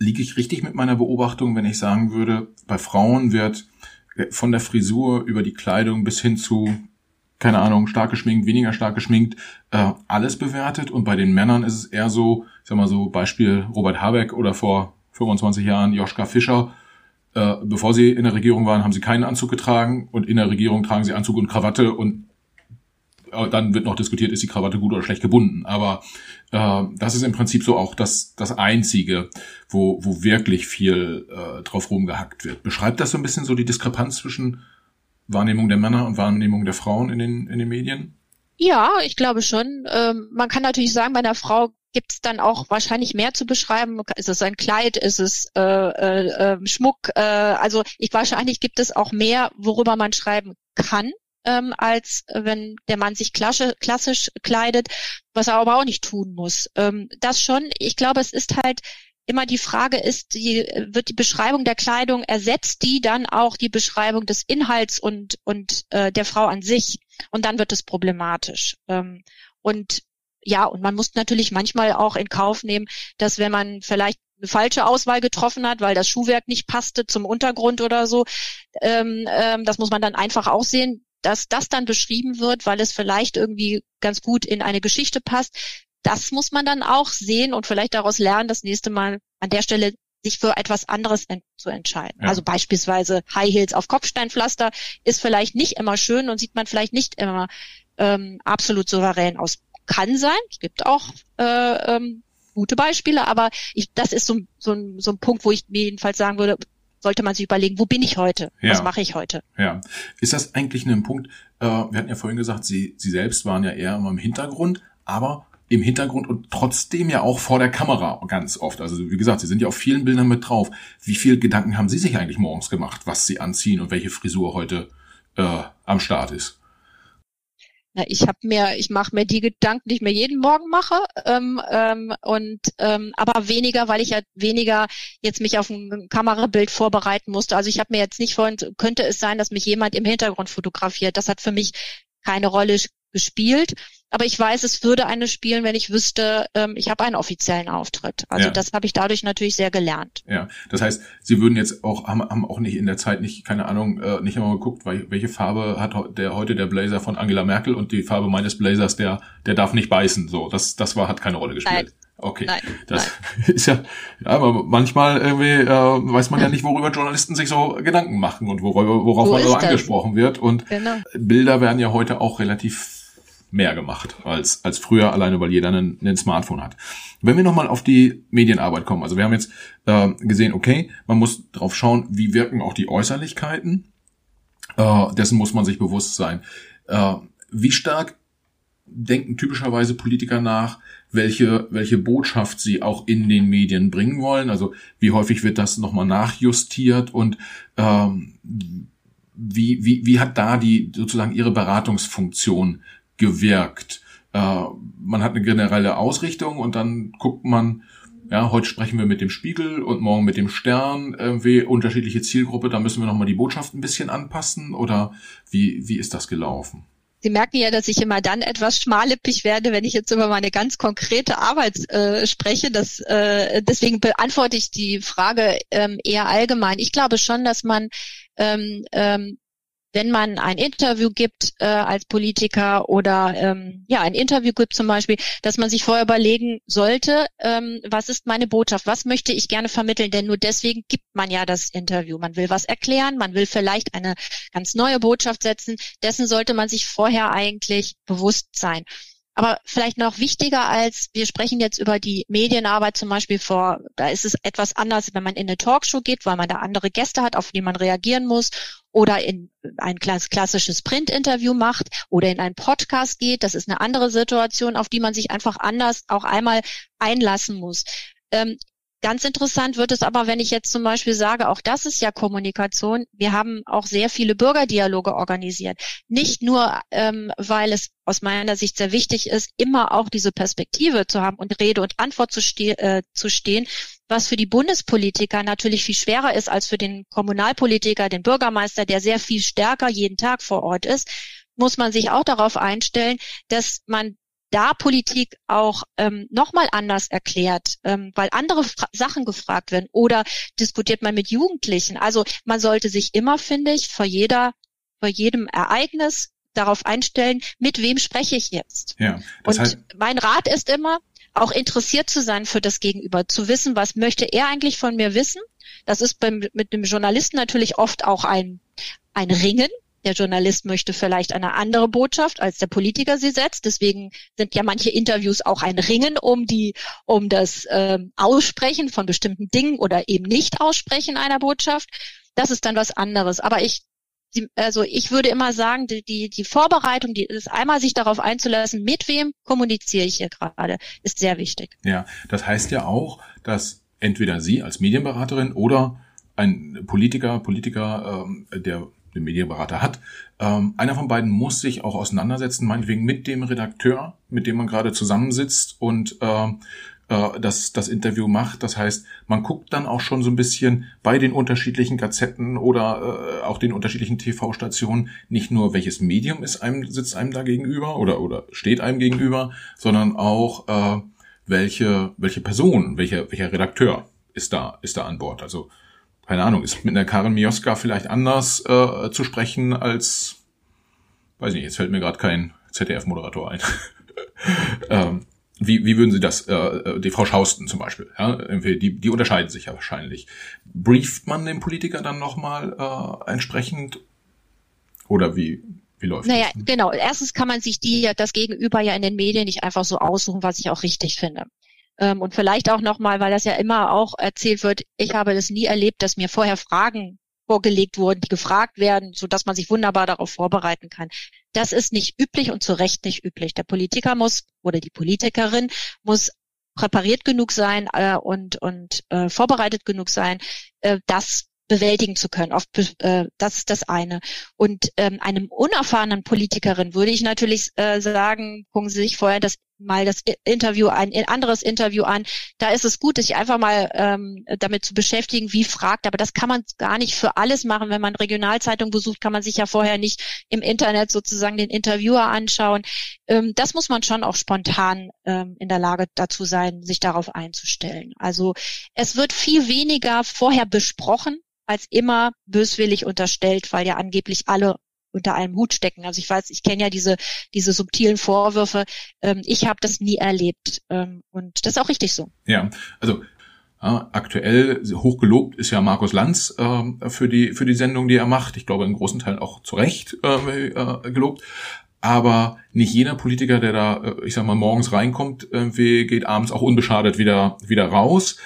liege ich richtig mit meiner Beobachtung, wenn ich sagen würde, bei Frauen wird äh, von der Frisur über die Kleidung bis hin zu, keine Ahnung, stark geschminkt, weniger stark geschminkt, äh, alles bewertet. Und bei den Männern ist es eher so, ich sag mal so, Beispiel Robert Habeck oder vor 25 Jahren Joschka Fischer, äh, bevor sie in der Regierung waren, haben sie keinen Anzug getragen und in der Regierung tragen sie Anzug und Krawatte und dann wird noch diskutiert, ist die Krawatte gut oder schlecht gebunden. Aber äh, das ist im Prinzip so auch das, das Einzige, wo, wo wirklich viel äh, drauf rumgehackt wird. Beschreibt das so ein bisschen so die Diskrepanz zwischen Wahrnehmung der Männer und Wahrnehmung der Frauen in den, in den Medien? Ja, ich glaube schon. Ähm, man kann natürlich sagen, bei einer Frau gibt es dann auch wahrscheinlich mehr zu beschreiben. Ist es ein Kleid? Ist es äh, äh, ähm, Schmuck? Äh, also ich wahrscheinlich gibt es auch mehr, worüber man schreiben kann ähm, als wenn der Mann sich klassisch, klassisch kleidet, was er aber auch nicht tun muss. Ähm, das schon. Ich glaube, es ist halt immer die Frage ist, die, wird die Beschreibung der Kleidung ersetzt die dann auch die Beschreibung des Inhalts und und äh, der Frau an sich und dann wird es problematisch. Ähm, und ja, und man muss natürlich manchmal auch in Kauf nehmen, dass wenn man vielleicht eine falsche Auswahl getroffen hat, weil das Schuhwerk nicht passte zum Untergrund oder so, ähm, ähm, das muss man dann einfach auch sehen dass das dann beschrieben wird, weil es vielleicht irgendwie ganz gut in eine Geschichte passt. Das muss man dann auch sehen und vielleicht daraus lernen, das nächste Mal an der Stelle sich für etwas anderes ent zu entscheiden. Ja. Also beispielsweise High Heels auf Kopfsteinpflaster ist vielleicht nicht immer schön und sieht man vielleicht nicht immer ähm, absolut souverän aus. Kann sein, es gibt auch äh, ähm, gute Beispiele, aber ich, das ist so, so, so ein Punkt, wo ich mir jedenfalls sagen würde, sollte man sich überlegen, wo bin ich heute? Ja. Was mache ich heute? Ja. Ist das eigentlich ein Punkt, äh, wir hatten ja vorhin gesagt, Sie, Sie selbst waren ja eher immer im Hintergrund, aber im Hintergrund und trotzdem ja auch vor der Kamera ganz oft. Also wie gesagt, Sie sind ja auf vielen Bildern mit drauf. Wie viel Gedanken haben Sie sich eigentlich morgens gemacht, was Sie anziehen und welche Frisur heute äh, am Start ist? Na, ich habe mir, ich mache mir die Gedanken, die ich mir jeden Morgen mache, ähm, ähm, und ähm, aber weniger, weil ich ja weniger jetzt mich auf ein Kamerabild vorbereiten musste. Also ich habe mir jetzt nicht vorhin, könnte es sein, dass mich jemand im Hintergrund fotografiert. Das hat für mich keine Rolle gespielt. Aber ich weiß, es würde eine spielen, wenn ich wüsste, ähm, ich habe einen offiziellen Auftritt. Also ja. das habe ich dadurch natürlich sehr gelernt. Ja, das heißt, Sie würden jetzt auch haben, haben auch nicht in der Zeit nicht keine Ahnung äh, nicht einmal geguckt, weil, welche Farbe hat der heute der Blazer von Angela Merkel und die Farbe meines Blazers der der darf nicht beißen. So, das das war hat keine Rolle gespielt. Nein. Okay, nein, das nein. ist ja, ja, aber manchmal irgendwie äh, weiß man ja nicht, worüber Journalisten sich so Gedanken machen und worüber, worauf Wo man so angesprochen wird. Und genau. Bilder werden ja heute auch relativ mehr gemacht als, als früher, alleine weil jeder einen, einen Smartphone hat. Wenn wir nochmal auf die Medienarbeit kommen, also wir haben jetzt äh, gesehen, okay, man muss drauf schauen, wie wirken auch die Äußerlichkeiten. Äh, dessen muss man sich bewusst sein. Äh, wie stark denken typischerweise Politiker nach, welche, welche Botschaft sie auch in den Medien bringen wollen. Also wie häufig wird das nochmal nachjustiert und ähm, wie, wie, wie hat da die sozusagen ihre Beratungsfunktion gewirkt. Äh, man hat eine generelle Ausrichtung und dann guckt man, ja, heute sprechen wir mit dem Spiegel und morgen mit dem Stern, irgendwie unterschiedliche Zielgruppe, da müssen wir nochmal die Botschaft ein bisschen anpassen oder wie, wie ist das gelaufen? Sie merken ja, dass ich immer dann etwas schmallippig werde, wenn ich jetzt über meine ganz konkrete Arbeit äh, spreche. Das, äh, deswegen beantworte ich die Frage ähm, eher allgemein. Ich glaube schon, dass man ähm, ähm, wenn man ein Interview gibt äh, als Politiker oder ähm, ja ein Interview gibt zum Beispiel, dass man sich vorher überlegen sollte, ähm, was ist meine Botschaft, was möchte ich gerne vermitteln, denn nur deswegen gibt man ja das Interview. Man will was erklären, man will vielleicht eine ganz neue Botschaft setzen. Dessen sollte man sich vorher eigentlich bewusst sein. Aber vielleicht noch wichtiger als, wir sprechen jetzt über die Medienarbeit zum Beispiel vor, da ist es etwas anders, wenn man in eine Talkshow geht, weil man da andere Gäste hat, auf die man reagieren muss oder in ein klassisches Print-Interview macht oder in einen Podcast geht. Das ist eine andere Situation, auf die man sich einfach anders auch einmal einlassen muss. Ähm, Ganz interessant wird es aber, wenn ich jetzt zum Beispiel sage, auch das ist ja Kommunikation. Wir haben auch sehr viele Bürgerdialoge organisiert. Nicht nur, ähm, weil es aus meiner Sicht sehr wichtig ist, immer auch diese Perspektive zu haben und Rede und Antwort zu, ste äh, zu stehen, was für die Bundespolitiker natürlich viel schwerer ist als für den Kommunalpolitiker, den Bürgermeister, der sehr viel stärker jeden Tag vor Ort ist muss man sich auch darauf einstellen, dass man da Politik auch ähm, nochmal anders erklärt, ähm, weil andere Fra Sachen gefragt werden oder diskutiert man mit Jugendlichen. Also man sollte sich immer, finde ich, vor jeder, vor jedem Ereignis darauf einstellen, mit wem spreche ich jetzt. Ja, Und heißt, mein Rat ist immer, auch interessiert zu sein für das Gegenüber, zu wissen, was möchte er eigentlich von mir wissen. Das ist beim, mit dem Journalisten natürlich oft auch ein, ein Ringen, der Journalist möchte vielleicht eine andere Botschaft, als der Politiker sie setzt. Deswegen sind ja manche Interviews auch ein Ringen um die, um das ähm, Aussprechen von bestimmten Dingen oder eben nicht Aussprechen einer Botschaft. Das ist dann was anderes. Aber ich, also ich würde immer sagen, die, die, die Vorbereitung, die ist einmal sich darauf einzulassen, mit wem kommuniziere ich hier gerade, ist sehr wichtig. Ja, das heißt ja auch, dass entweder Sie als Medienberaterin oder ein Politiker, Politiker, ähm, der den Medienberater hat. Ähm, einer von beiden muss sich auch auseinandersetzen, meinetwegen mit dem Redakteur, mit dem man gerade zusammensitzt und äh, äh, das, das Interview macht. Das heißt, man guckt dann auch schon so ein bisschen bei den unterschiedlichen Gazetten oder äh, auch den unterschiedlichen TV-Stationen nicht nur, welches Medium ist einem, sitzt einem da gegenüber oder, oder steht einem gegenüber, sondern auch, äh, welche, welche Person, welcher, welcher Redakteur ist da, ist da an Bord. Also keine Ahnung, ist mit einer Karin Mioska vielleicht anders äh, zu sprechen als, weiß nicht, jetzt fällt mir gerade kein ZDF-Moderator ein. ähm, wie, wie würden Sie das, äh, die Frau Schausten zum Beispiel, ja, die, die unterscheiden sich ja wahrscheinlich. Brieft man den Politiker dann nochmal äh, entsprechend oder wie, wie läuft naja, das? Naja, genau. Erstens kann man sich die, das Gegenüber ja in den Medien nicht einfach so aussuchen, was ich auch richtig finde. Ähm, und vielleicht auch nochmal, weil das ja immer auch erzählt wird, ich habe das nie erlebt, dass mir vorher Fragen vorgelegt wurden, die gefragt werden, so dass man sich wunderbar darauf vorbereiten kann. Das ist nicht üblich und zu Recht nicht üblich. Der Politiker muss oder die Politikerin muss präpariert genug sein äh, und und äh, vorbereitet genug sein, äh, das bewältigen zu können. Oft, äh, das ist das eine. Und ähm, einem unerfahrenen Politikerin würde ich natürlich äh, sagen, gucken Sie sich vorher das mal das Interview ein, ein anderes Interview an. Da ist es gut, sich einfach mal ähm, damit zu beschäftigen, wie fragt. Aber das kann man gar nicht für alles machen. Wenn man Regionalzeitung besucht, kann man sich ja vorher nicht im Internet sozusagen den Interviewer anschauen. Ähm, das muss man schon auch spontan ähm, in der Lage dazu sein, sich darauf einzustellen. Also es wird viel weniger vorher besprochen als immer böswillig unterstellt, weil ja angeblich alle unter einem Hut stecken. Also ich weiß, ich kenne ja diese diese subtilen Vorwürfe. Ähm, ich habe das nie erlebt ähm, und das ist auch richtig so. Ja, also ja, aktuell hochgelobt ist ja Markus Lanz äh, für die für die Sendung, die er macht. Ich glaube in großen Teilen auch zu Recht äh, äh, gelobt. Aber nicht jeder Politiker, der da, äh, ich sag mal, morgens reinkommt, irgendwie geht abends auch unbeschadet wieder wieder raus.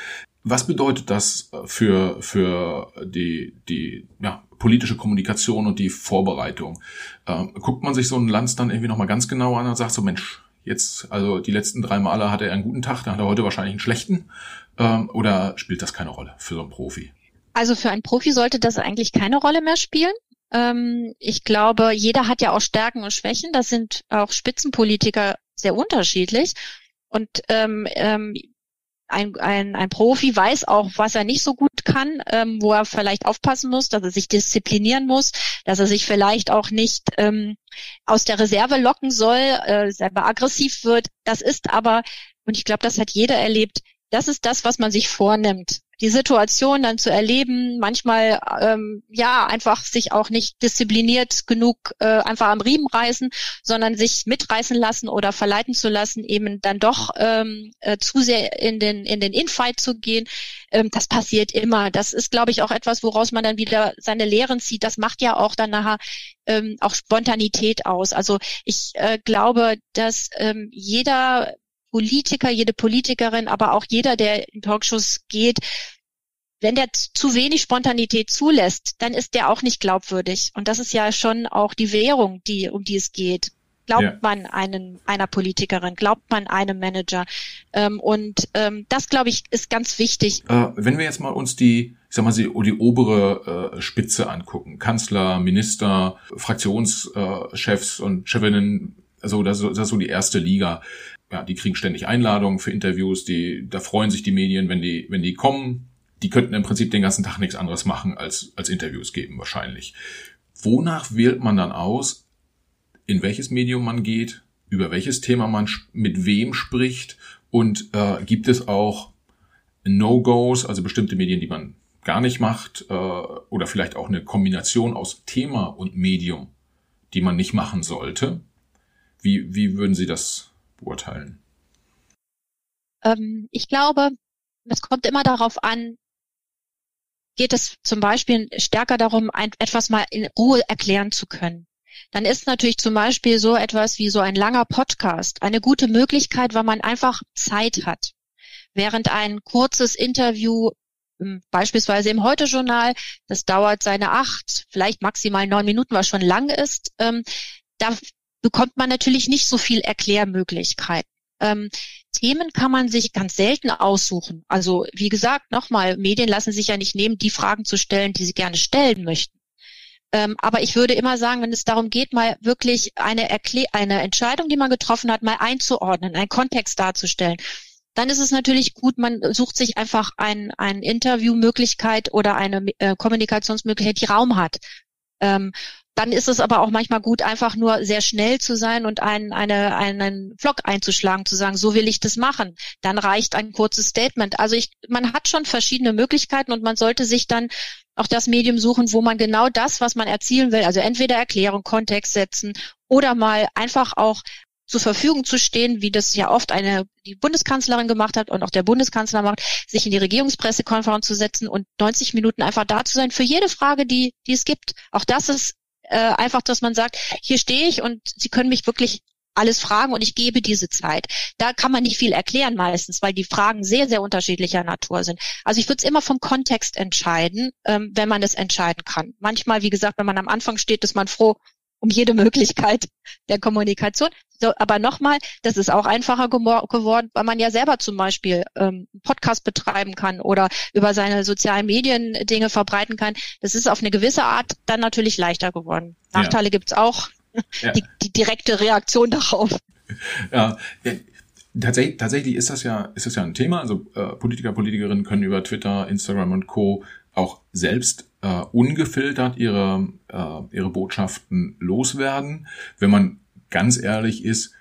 Was bedeutet das äh, für, für die, die ja, politische Kommunikation und die Vorbereitung? Ähm, guckt man sich so einen Lanz dann irgendwie nochmal ganz genau an und sagt so, Mensch, jetzt, also die letzten drei Male hatte er einen guten Tag, dann hat er heute wahrscheinlich einen schlechten. Ähm, oder spielt das keine Rolle für so einen Profi? Also für einen Profi sollte das eigentlich keine Rolle mehr spielen. Ähm, ich glaube, jeder hat ja auch Stärken und Schwächen. Das sind auch Spitzenpolitiker sehr unterschiedlich. Und ähm, ähm, ein, ein, ein Profi weiß auch, was er nicht so gut kann, ähm, wo er vielleicht aufpassen muss, dass er sich disziplinieren muss, dass er sich vielleicht auch nicht ähm, aus der Reserve locken soll, äh, selber aggressiv wird. Das ist aber, und ich glaube, das hat jeder erlebt, das ist das, was man sich vornimmt die Situation dann zu erleben, manchmal ähm, ja einfach sich auch nicht diszipliniert genug äh, einfach am Riemen reißen, sondern sich mitreißen lassen oder verleiten zu lassen, eben dann doch ähm, äh, zu sehr in den in den Infight zu gehen. Ähm, das passiert immer. Das ist, glaube ich, auch etwas, woraus man dann wieder seine Lehren zieht. Das macht ja auch dann nachher ähm, auch Spontanität aus. Also ich äh, glaube, dass ähm, jeder Politiker, jede Politikerin, aber auch jeder, der in Talkshows geht, wenn der zu wenig Spontanität zulässt, dann ist der auch nicht glaubwürdig. Und das ist ja schon auch die Währung, die, um die es geht. Glaubt ja. man einen, einer Politikerin, glaubt man einem Manager? Ähm, und ähm, das, glaube ich, ist ganz wichtig. Äh, wenn wir jetzt mal uns die, ich sag mal, die, die obere äh, Spitze angucken, Kanzler, Minister, Fraktionschefs äh, und Chefinnen, also das, das ist so die erste Liga ja, die kriegen ständig Einladungen für Interviews, die, da freuen sich die Medien, wenn die, wenn die kommen. Die könnten im Prinzip den ganzen Tag nichts anderes machen, als, als Interviews geben, wahrscheinlich. Wonach wählt man dann aus, in welches Medium man geht, über welches Thema man mit wem spricht und äh, gibt es auch No-Gos, also bestimmte Medien, die man gar nicht macht, äh, oder vielleicht auch eine Kombination aus Thema und Medium, die man nicht machen sollte. Wie, wie würden Sie das beurteilen? Ähm, ich glaube, es kommt immer darauf an, geht es zum Beispiel stärker darum, ein, etwas mal in Ruhe erklären zu können. Dann ist natürlich zum Beispiel so etwas wie so ein langer Podcast eine gute Möglichkeit, weil man einfach Zeit hat. Während ein kurzes Interview hm, beispielsweise im Heute-Journal, das dauert seine acht, vielleicht maximal neun Minuten, was schon lang ist, ähm, da bekommt man natürlich nicht so viel Erklärmöglichkeiten. Ähm, Themen kann man sich ganz selten aussuchen. Also wie gesagt, nochmal, Medien lassen sich ja nicht nehmen, die Fragen zu stellen, die sie gerne stellen möchten. Ähm, aber ich würde immer sagen, wenn es darum geht, mal wirklich eine, Erklä eine Entscheidung, die man getroffen hat, mal einzuordnen, einen Kontext darzustellen, dann ist es natürlich gut, man sucht sich einfach ein, ein Interviewmöglichkeit oder eine äh, Kommunikationsmöglichkeit, die Raum hat. Ähm, dann ist es aber auch manchmal gut, einfach nur sehr schnell zu sein und einen, eine, einen Vlog einzuschlagen, zu sagen, so will ich das machen. Dann reicht ein kurzes Statement. Also ich, man hat schon verschiedene Möglichkeiten und man sollte sich dann auch das Medium suchen, wo man genau das, was man erzielen will, also entweder Erklärung, Kontext setzen oder mal einfach auch zur Verfügung zu stehen, wie das ja oft eine die Bundeskanzlerin gemacht hat und auch der Bundeskanzler macht, sich in die Regierungspressekonferenz zu setzen und 90 Minuten einfach da zu sein für jede Frage, die die es gibt. Auch das ist äh, einfach, dass man sagt, hier stehe ich und Sie können mich wirklich alles fragen und ich gebe diese Zeit. Da kann man nicht viel erklären meistens, weil die Fragen sehr, sehr unterschiedlicher Natur sind. Also ich würde es immer vom Kontext entscheiden, ähm, wenn man es entscheiden kann. Manchmal, wie gesagt, wenn man am Anfang steht, ist man froh um jede Möglichkeit der Kommunikation. So, aber nochmal, das ist auch einfacher geworden, weil man ja selber zum Beispiel ähm, Podcast betreiben kann oder über seine sozialen Medien Dinge verbreiten kann. Das ist auf eine gewisse Art dann natürlich leichter geworden. Nachteile ja. gibt's auch. Ja. Die, die direkte Reaktion darauf. Ja, Tatsächlich, tatsächlich ist das ja, ist das ja ein Thema. Also äh, Politiker, Politikerinnen können über Twitter, Instagram und Co. auch selbst äh, ungefiltert ihre, äh, ihre Botschaften loswerden. Wenn man ganz ehrlich ist,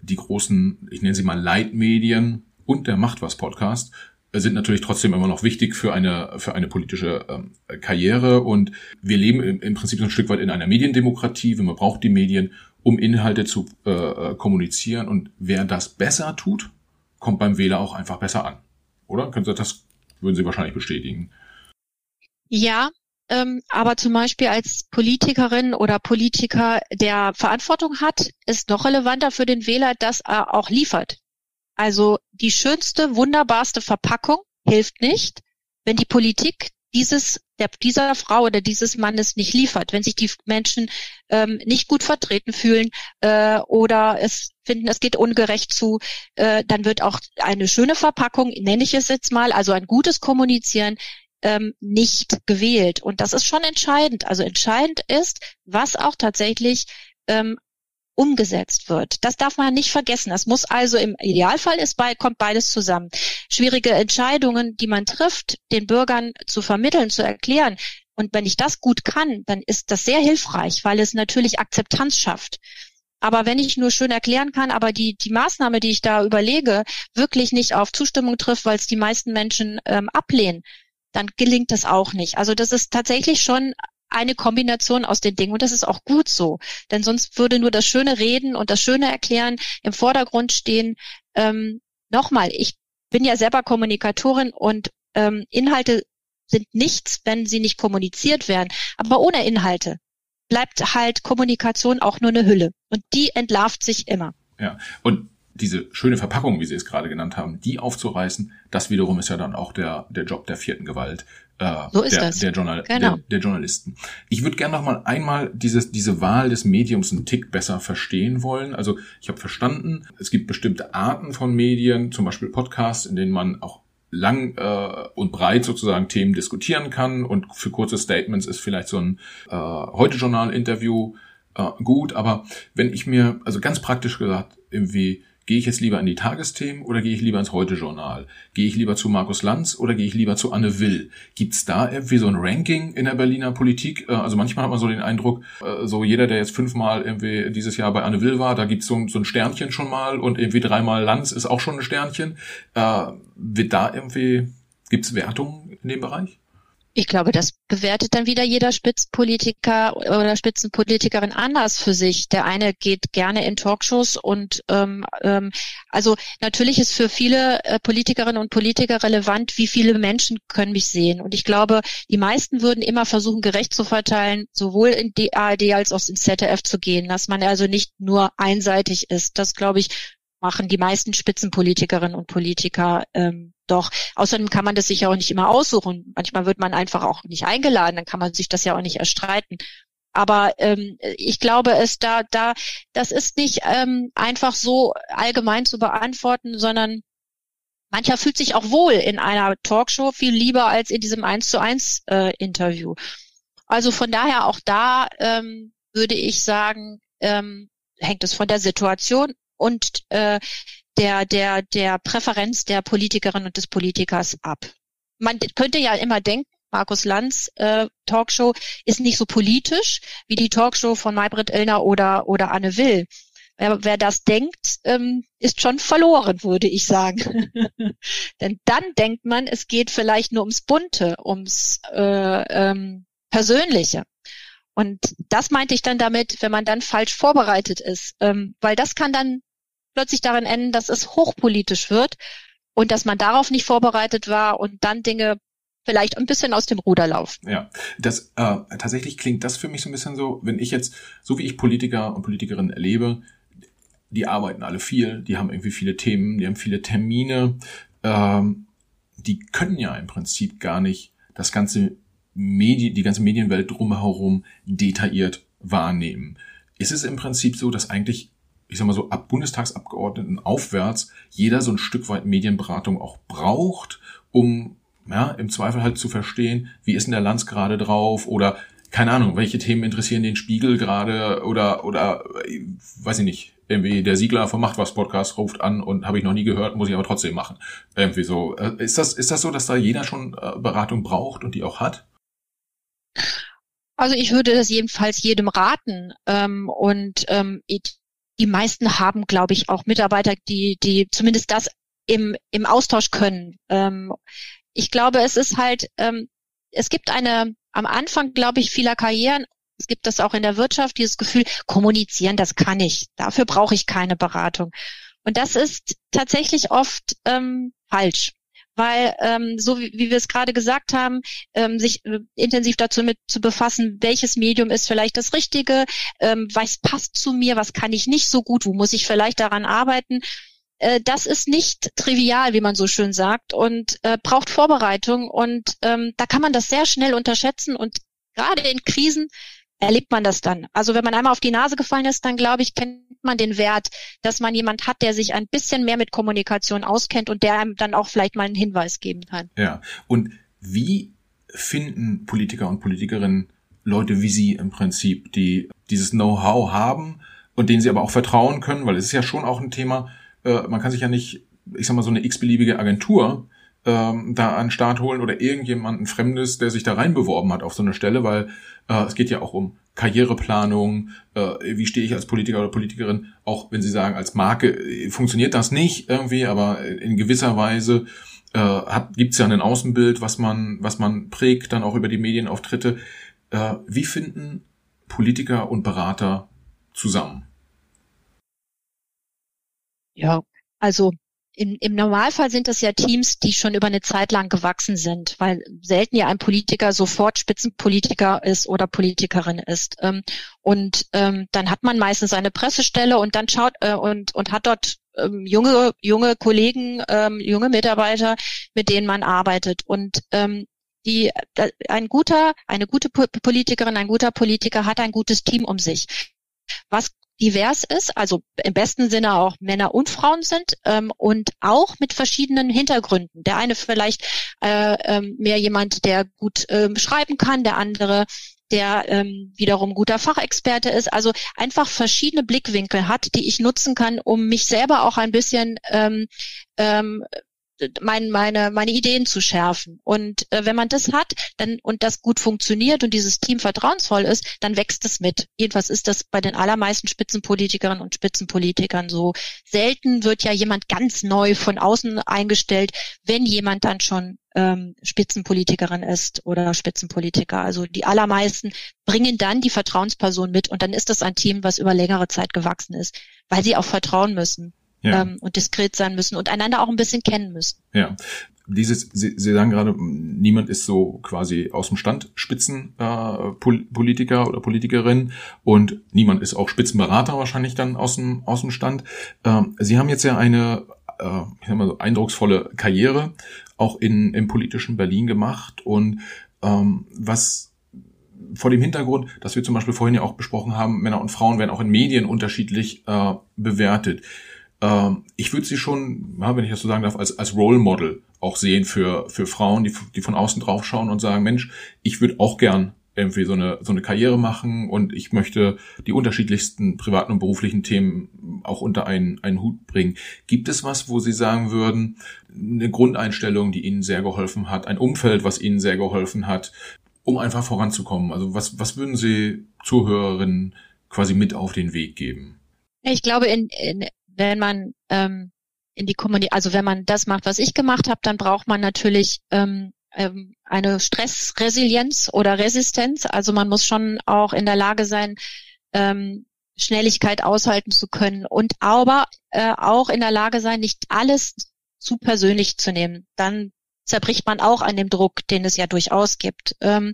die großen, ich nenne sie mal Leitmedien und der Macht was Podcast sind natürlich trotzdem immer noch wichtig für eine für eine politische ähm, Karriere und wir leben im, im Prinzip so ein Stück weit in einer Mediendemokratie. Man braucht die Medien, um Inhalte zu äh, äh, kommunizieren und wer das besser tut, kommt beim Wähler auch einfach besser an, oder? Können Sie das würden Sie wahrscheinlich bestätigen? Ja, ähm, aber zum Beispiel als Politikerin oder Politiker, der Verantwortung hat, ist noch relevanter für den Wähler, dass er auch liefert. Also die schönste, wunderbarste Verpackung hilft nicht, wenn die Politik dieses der, dieser Frau oder dieses Mannes nicht liefert, wenn sich die Menschen ähm, nicht gut vertreten fühlen äh, oder es finden, es geht ungerecht zu, äh, dann wird auch eine schöne Verpackung, nenne ich es jetzt mal, also ein gutes Kommunizieren ähm, nicht gewählt. Und das ist schon entscheidend. Also entscheidend ist, was auch tatsächlich ähm, umgesetzt wird. Das darf man nicht vergessen. Das muss also im Idealfall ist bei, kommt beides zusammen. Schwierige Entscheidungen, die man trifft, den Bürgern zu vermitteln, zu erklären. Und wenn ich das gut kann, dann ist das sehr hilfreich, weil es natürlich Akzeptanz schafft. Aber wenn ich nur schön erklären kann, aber die, die Maßnahme, die ich da überlege, wirklich nicht auf Zustimmung trifft, weil es die meisten Menschen ähm, ablehnen, dann gelingt das auch nicht. Also das ist tatsächlich schon eine Kombination aus den Dingen und das ist auch gut so, denn sonst würde nur das schöne Reden und das schöne Erklären im Vordergrund stehen. Ähm, Nochmal, ich bin ja selber Kommunikatorin und ähm, Inhalte sind nichts, wenn sie nicht kommuniziert werden. Aber ohne Inhalte bleibt halt Kommunikation auch nur eine Hülle und die entlarvt sich immer. Ja, und diese schöne Verpackung, wie Sie es gerade genannt haben, die aufzureißen, das wiederum ist ja dann auch der, der Job der vierten Gewalt äh, so ist der, das. Der, Journal genau. der, der Journalisten. Ich würde gerne noch mal einmal dieses, diese Wahl des Mediums einen Tick besser verstehen wollen. Also ich habe verstanden, es gibt bestimmte Arten von Medien, zum Beispiel Podcasts, in denen man auch lang äh, und breit sozusagen Themen diskutieren kann und für kurze Statements ist vielleicht so ein äh, Heute-Journal-Interview äh, gut, aber wenn ich mir, also ganz praktisch gesagt, irgendwie Gehe ich jetzt lieber in die Tagesthemen oder gehe ich lieber ins Heute-Journal? Gehe ich lieber zu Markus Lanz oder gehe ich lieber zu Anne Will? Gibt's da irgendwie so ein Ranking in der Berliner Politik? Äh, also manchmal hat man so den Eindruck, äh, so jeder, der jetzt fünfmal irgendwie dieses Jahr bei Anne Will war, da gibt's so, so ein Sternchen schon mal und irgendwie dreimal Lanz ist auch schon ein Sternchen. Äh, wird da irgendwie, gibt's Wertungen in dem Bereich? Ich glaube, das bewertet dann wieder jeder Spitzenpolitiker oder Spitzenpolitikerin anders für sich. Der eine geht gerne in Talkshows und ähm, ähm, also natürlich ist für viele äh, Politikerinnen und Politiker relevant, wie viele Menschen können mich sehen. Und ich glaube, die meisten würden immer versuchen, gerecht zu verteilen, sowohl in die ARD als auch ins ZDF zu gehen, dass man also nicht nur einseitig ist. Das glaube ich machen die meisten Spitzenpolitikerinnen und Politiker ähm, doch. Außerdem kann man das sich ja auch nicht immer aussuchen. Manchmal wird man einfach auch nicht eingeladen, dann kann man sich das ja auch nicht erstreiten. Aber ähm, ich glaube, es da, da, das ist nicht ähm, einfach so allgemein zu beantworten, sondern mancher fühlt sich auch wohl in einer Talkshow viel lieber als in diesem eins zu eins äh, Interview. Also von daher auch da ähm, würde ich sagen, ähm, hängt es von der Situation und äh, der, der, der Präferenz der Politikerin und des Politikers ab. Man könnte ja immer denken, Markus Lanz äh, Talkshow ist nicht so politisch wie die Talkshow von Maybrit Illner oder, oder Anne Will. Wer, wer das denkt, ähm, ist schon verloren, würde ich sagen. Denn dann denkt man, es geht vielleicht nur ums Bunte, ums äh, ähm, Persönliche. Und das meinte ich dann damit, wenn man dann falsch vorbereitet ist, ähm, weil das kann dann plötzlich darin enden, dass es hochpolitisch wird und dass man darauf nicht vorbereitet war und dann Dinge vielleicht ein bisschen aus dem Ruder laufen. Ja, das äh, tatsächlich klingt das für mich so ein bisschen so, wenn ich jetzt, so wie ich Politiker und Politikerinnen erlebe, die arbeiten alle viel, die haben irgendwie viele Themen, die haben viele Termine, ähm, die können ja im Prinzip gar nicht das ganze Medi die ganze Medienwelt drumherum detailliert wahrnehmen. Ist es im Prinzip so, dass eigentlich ich sag mal so, ab Bundestagsabgeordneten aufwärts jeder so ein Stück weit Medienberatung auch braucht, um ja, im Zweifel halt zu verstehen, wie ist denn der Lanz gerade drauf oder keine Ahnung, welche Themen interessieren den Spiegel gerade oder oder weiß ich nicht, irgendwie der Siegler vom Macht was Podcast ruft an und habe ich noch nie gehört, muss ich aber trotzdem machen. Irgendwie so. Äh, ist das ist das so, dass da jeder schon äh, Beratung braucht und die auch hat? Also ich würde das jedenfalls jedem raten ähm, und ähm, die meisten haben, glaube ich, auch Mitarbeiter, die, die zumindest das im, im Austausch können. Ähm, ich glaube, es ist halt, ähm, es gibt eine, am Anfang, glaube ich, vieler Karrieren, es gibt das auch in der Wirtschaft, dieses Gefühl, kommunizieren, das kann ich. Dafür brauche ich keine Beratung. Und das ist tatsächlich oft ähm, falsch weil ähm, so wie, wie wir es gerade gesagt haben, ähm, sich äh, intensiv dazu mit zu befassen, welches Medium ist vielleicht das Richtige, ähm, was passt zu mir, was kann ich nicht so gut, wo muss ich vielleicht daran arbeiten. Äh, das ist nicht trivial, wie man so schön sagt, und äh, braucht Vorbereitung. Und ähm, da kann man das sehr schnell unterschätzen. Und gerade in Krisen erlebt man das dann. Also wenn man einmal auf die Nase gefallen ist, dann glaube ich, kennt man den Wert, dass man jemand hat, der sich ein bisschen mehr mit Kommunikation auskennt und der einem dann auch vielleicht mal einen Hinweis geben kann. Ja. Und wie finden Politiker und Politikerinnen Leute wie Sie im Prinzip, die dieses Know-how haben und denen sie aber auch vertrauen können, weil es ist ja schon auch ein Thema, äh, man kann sich ja nicht, ich sag mal, so eine x-beliebige Agentur ähm, da an den Start holen oder irgendjemanden Fremdes, der sich da reinbeworben hat auf so eine Stelle, weil äh, es geht ja auch um Karriereplanung, äh, wie stehe ich als Politiker oder Politikerin, auch wenn Sie sagen, als Marke äh, funktioniert das nicht irgendwie, aber in gewisser Weise äh, gibt es ja ein Außenbild, was man, was man prägt, dann auch über die Medienauftritte. Äh, wie finden Politiker und Berater zusammen? Ja, also in, Im Normalfall sind das ja Teams, die schon über eine Zeit lang gewachsen sind, weil selten ja ein Politiker sofort Spitzenpolitiker ist oder Politikerin ist. Ähm, und ähm, dann hat man meistens eine Pressestelle und dann schaut äh, und, und hat dort ähm, junge, junge Kollegen, ähm, junge Mitarbeiter, mit denen man arbeitet. Und ähm, die, ein guter, eine gute Politikerin, ein guter Politiker hat ein gutes Team um sich. Was divers ist, also im besten Sinne auch Männer und Frauen sind ähm, und auch mit verschiedenen Hintergründen. Der eine vielleicht äh, ähm, mehr jemand, der gut ähm, schreiben kann, der andere der ähm, wiederum guter Fachexperte ist, also einfach verschiedene Blickwinkel hat, die ich nutzen kann, um mich selber auch ein bisschen ähm, ähm, mein, meine, meine Ideen zu schärfen. Und äh, wenn man das hat dann, und das gut funktioniert und dieses Team vertrauensvoll ist, dann wächst es mit. Jedenfalls ist das bei den allermeisten Spitzenpolitikerinnen und Spitzenpolitikern so. Selten wird ja jemand ganz neu von außen eingestellt, wenn jemand dann schon ähm, Spitzenpolitikerin ist oder Spitzenpolitiker. Also die allermeisten bringen dann die Vertrauensperson mit und dann ist das ein Team, was über längere Zeit gewachsen ist, weil sie auch vertrauen müssen ja. ähm, und diskret sein müssen und einander auch ein bisschen kennen müssen. Ja. Dieses, Sie, Sie sagen gerade, niemand ist so quasi aus dem Stand Spitzenpolitiker äh, oder Politikerin und niemand ist auch Spitzenberater wahrscheinlich dann aus dem, aus dem Stand. Ähm, Sie haben jetzt ja eine äh, ich sag mal so, eindrucksvolle Karriere auch in, im politischen Berlin gemacht und ähm, was vor dem Hintergrund, dass wir zum Beispiel vorhin ja auch besprochen haben, Männer und Frauen werden auch in Medien unterschiedlich äh, bewertet ähm, ich würde sie schon, wenn ich das so sagen darf, als, als Role Model auch sehen für, für Frauen, die, die von außen drauf schauen und sagen, Mensch, ich würde auch gern irgendwie so eine, so eine Karriere machen und ich möchte die unterschiedlichsten privaten und beruflichen Themen auch unter einen, einen Hut bringen. Gibt es was, wo Sie sagen würden, eine Grundeinstellung, die Ihnen sehr geholfen hat, ein Umfeld, was Ihnen sehr geholfen hat, um einfach voranzukommen? Also was, was würden Sie Zuhörerinnen quasi mit auf den Weg geben? Ich glaube, in, in wenn man ähm, in die Kommunikation, also wenn man das macht, was ich gemacht habe, dann braucht man natürlich ähm, ähm, eine Stressresilienz oder Resistenz. Also man muss schon auch in der Lage sein, ähm, Schnelligkeit aushalten zu können und aber äh, auch in der Lage sein, nicht alles zu persönlich zu nehmen. Dann zerbricht man auch an dem Druck, den es ja durchaus gibt. Ähm,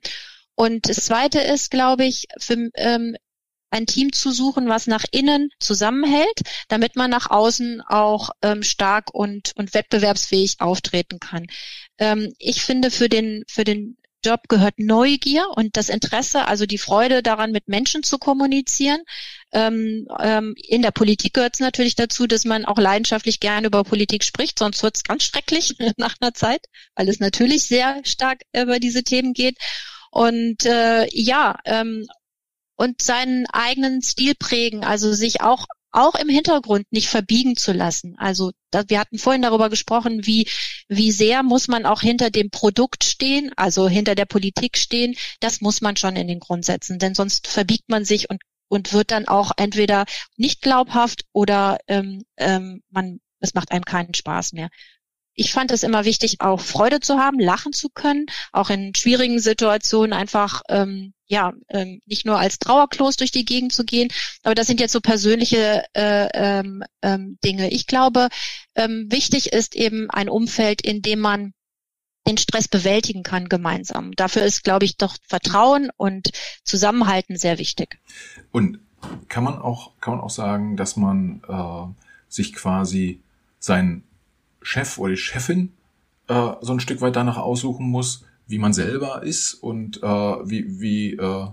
und das Zweite ist, glaube ich, für, ähm, ein Team zu suchen, was nach innen zusammenhält, damit man nach außen auch ähm, stark und, und wettbewerbsfähig auftreten kann. Ähm, ich finde, für den, für den Job gehört Neugier und das Interesse, also die Freude daran, mit Menschen zu kommunizieren. Ähm, ähm, in der Politik gehört es natürlich dazu, dass man auch leidenschaftlich gerne über Politik spricht, sonst wird es ganz schrecklich nach einer Zeit, weil es natürlich sehr stark über diese Themen geht. Und äh, ja, ähm, und seinen eigenen Stil prägen, also sich auch auch im Hintergrund nicht verbiegen zu lassen. Also da, wir hatten vorhin darüber gesprochen, wie wie sehr muss man auch hinter dem Produkt stehen, also hinter der Politik stehen. Das muss man schon in den Grundsätzen, denn sonst verbiegt man sich und und wird dann auch entweder nicht glaubhaft oder ähm, ähm, man es macht einem keinen Spaß mehr ich fand es immer wichtig, auch Freude zu haben, lachen zu können, auch in schwierigen Situationen einfach ähm, ja ähm, nicht nur als Trauerklos durch die Gegend zu gehen. Aber das sind jetzt so persönliche äh, ähm, ähm, Dinge. Ich glaube, ähm, wichtig ist eben ein Umfeld, in dem man den Stress bewältigen kann gemeinsam. Dafür ist, glaube ich, doch Vertrauen und Zusammenhalten sehr wichtig. Und kann man auch kann man auch sagen, dass man äh, sich quasi sein Chef oder die Chefin äh, so ein Stück weit danach aussuchen muss, wie man selber ist und äh, wie, wie, äh,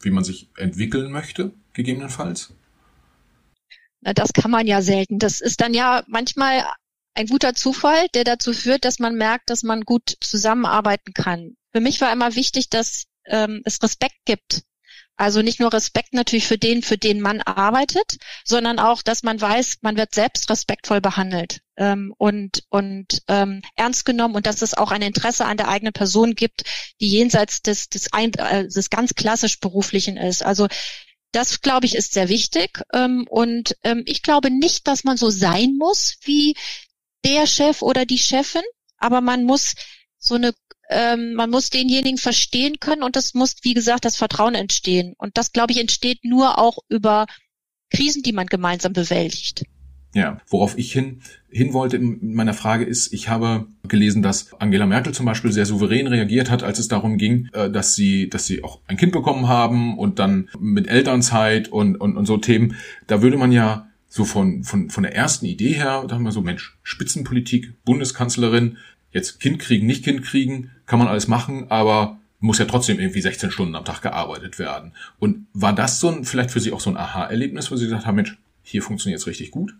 wie man sich entwickeln möchte, gegebenenfalls? Na, das kann man ja selten. Das ist dann ja manchmal ein guter Zufall, der dazu führt, dass man merkt, dass man gut zusammenarbeiten kann. Für mich war immer wichtig, dass ähm, es Respekt gibt Also nicht nur Respekt natürlich für den, für den man arbeitet, sondern auch, dass man weiß, man wird selbst respektvoll behandelt ähm, und, und ähm, ernst genommen und dass es auch ein Interesse an der eigenen Person gibt, die jenseits des, des, ein, äh, des ganz klassisch beruflichen ist. Also das, glaube ich, ist sehr wichtig. Ähm, und ähm, ich glaube nicht, dass man so sein muss wie der Chef oder die Chefin, aber man muss so eine ähm, man muss denjenigen verstehen können und das muss, wie gesagt, das Vertrauen entstehen. Und das, glaube ich, entsteht nur auch über Krisen, die man gemeinsam bewältigt. Ja, worauf ich hin, hin wollte in meiner Frage ist, ich habe gelesen, dass Angela Merkel zum Beispiel sehr souverän reagiert hat, als es darum ging, äh, dass sie, dass sie auch ein Kind bekommen haben und dann mit Elternzeit und, und, und so Themen. Da würde man ja so von, von, von der ersten Idee her, da haben wir so, Mensch, Spitzenpolitik, Bundeskanzlerin, jetzt Kind kriegen, nicht Kind kriegen, kann man alles machen, aber muss ja trotzdem irgendwie 16 Stunden am Tag gearbeitet werden. Und war das so ein, vielleicht für Sie auch so ein Aha-Erlebnis, wo Sie gesagt haben, Mensch, hier funktioniert es richtig gut?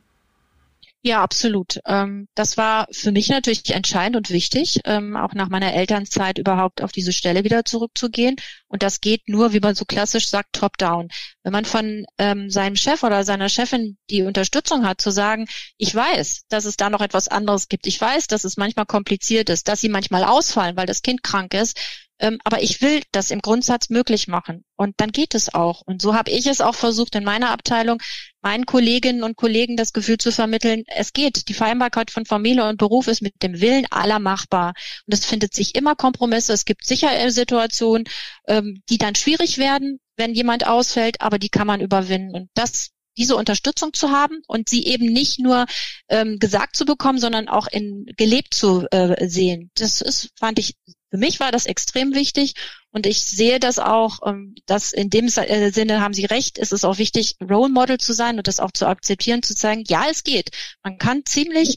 Ja, absolut. Ähm, das war für mich natürlich entscheidend und wichtig, ähm, auch nach meiner Elternzeit überhaupt auf diese Stelle wieder zurückzugehen. Und das geht nur, wie man so klassisch sagt, top-down. Wenn man von ähm, seinem Chef oder seiner Chefin die Unterstützung hat, zu sagen, ich weiß, dass es da noch etwas anderes gibt. Ich weiß, dass es manchmal kompliziert ist, dass sie manchmal ausfallen, weil das Kind krank ist. Ähm, aber ich will das im Grundsatz möglich machen. Und dann geht es auch. Und so habe ich es auch versucht, in meiner Abteilung meinen Kolleginnen und Kollegen das Gefühl zu vermitteln, es geht. Die Vereinbarkeit von Familie und Beruf ist mit dem Willen aller machbar. Und es findet sich immer Kompromisse. Es gibt sicher Situationen, ähm, die dann schwierig werden, wenn jemand ausfällt, aber die kann man überwinden. Und das diese Unterstützung zu haben und sie eben nicht nur ähm, gesagt zu bekommen, sondern auch in gelebt zu äh, sehen. Das ist, fand ich für mich war das extrem wichtig und ich sehe das auch, ähm, dass in dem äh, Sinne haben Sie recht, ist es auch wichtig, Role Model zu sein und das auch zu akzeptieren, zu zeigen, ja, es geht. Man kann ziemlich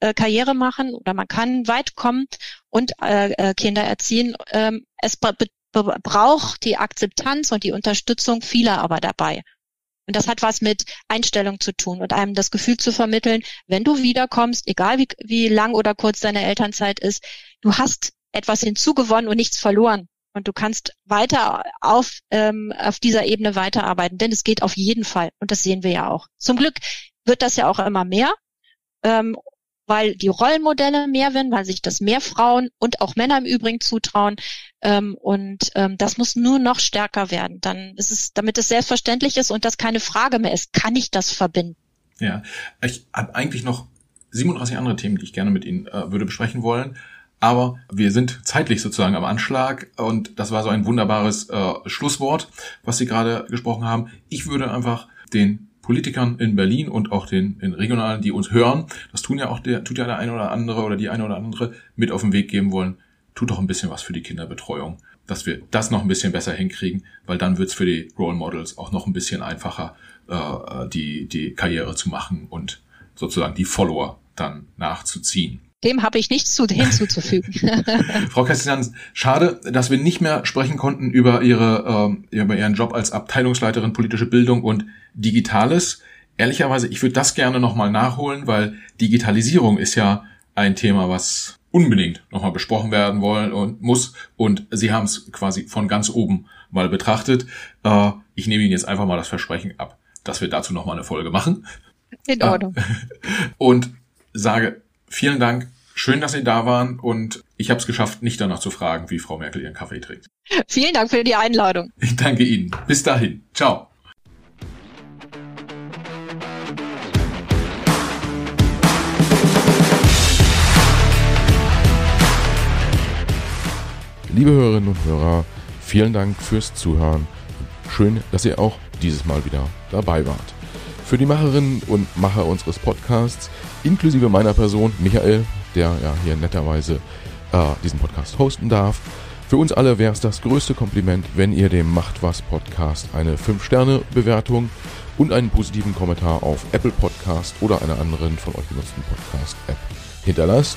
äh, Karriere machen oder man kann weit kommen und äh, äh Kinder erziehen. Ähm, es braucht die Akzeptanz und die Unterstützung vieler aber dabei. Und das hat was mit Einstellung zu tun und einem das Gefühl zu vermitteln, wenn du wiederkommst, egal wie, wie lang oder kurz deine Elternzeit ist, du hast etwas hinzugewonnen und nichts verloren. Und du kannst weiter auf, ähm, auf dieser Ebene weiterarbeiten, denn es geht auf jeden Fall. Und das sehen wir ja auch. Zum Glück wird das ja auch immer mehr, ähm, weil die Rollenmodelle mehr werden, weil sich das mehr Frauen und auch Männer im Übrigen zutrauen. Ähm, und ähm, das muss nur noch stärker werden. Dann ist es, damit es selbstverständlich ist und das keine Frage mehr ist, kann ich das verbinden? Ja, ich habe eigentlich noch 37 andere Themen, die ich gerne mit Ihnen äh, würde besprechen wollen. Aber wir sind zeitlich sozusagen am Anschlag und das war so ein wunderbares äh, Schlusswort, was Sie gerade gesprochen haben. Ich würde einfach den Politikern in Berlin und auch den in regionalen, die uns hören, das tun ja auch der, tut ja der eine oder andere oder die eine oder andere mit auf den Weg geben wollen. Tut doch ein bisschen was für die Kinderbetreuung, dass wir das noch ein bisschen besser hinkriegen, weil dann wird's für die Role Models auch noch ein bisschen einfacher, äh, die, die Karriere zu machen und sozusagen die Follower dann nachzuziehen. Dem habe ich nichts zu, hinzuzufügen. Frau Christian, schade, dass wir nicht mehr sprechen konnten über, ihre, äh, über Ihren Job als Abteilungsleiterin politische Bildung und Digitales. Ehrlicherweise, ich würde das gerne nochmal nachholen, weil Digitalisierung ist ja ein Thema, was unbedingt nochmal besprochen werden wollen und muss. Und Sie haben es quasi von ganz oben mal betrachtet. Äh, ich nehme Ihnen jetzt einfach mal das Versprechen ab, dass wir dazu nochmal eine Folge machen. In Ordnung. Und sage vielen Dank. Schön, dass Sie da waren und ich habe es geschafft, nicht danach zu fragen, wie Frau Merkel ihren Kaffee trinkt. Vielen Dank für die Einladung. Ich danke Ihnen. Bis dahin. Ciao. Liebe Hörerinnen und Hörer, vielen Dank fürs Zuhören. Schön, dass ihr auch dieses Mal wieder dabei wart. Für die Macherinnen und Macher unseres Podcasts, inklusive meiner Person, Michael, der ja hier netterweise äh, diesen Podcast hosten darf. Für uns alle wäre es das größte Kompliment, wenn ihr dem Macht was Podcast eine 5-Sterne-Bewertung und einen positiven Kommentar auf Apple Podcast oder einer anderen von euch genutzten Podcast-App hinterlasst.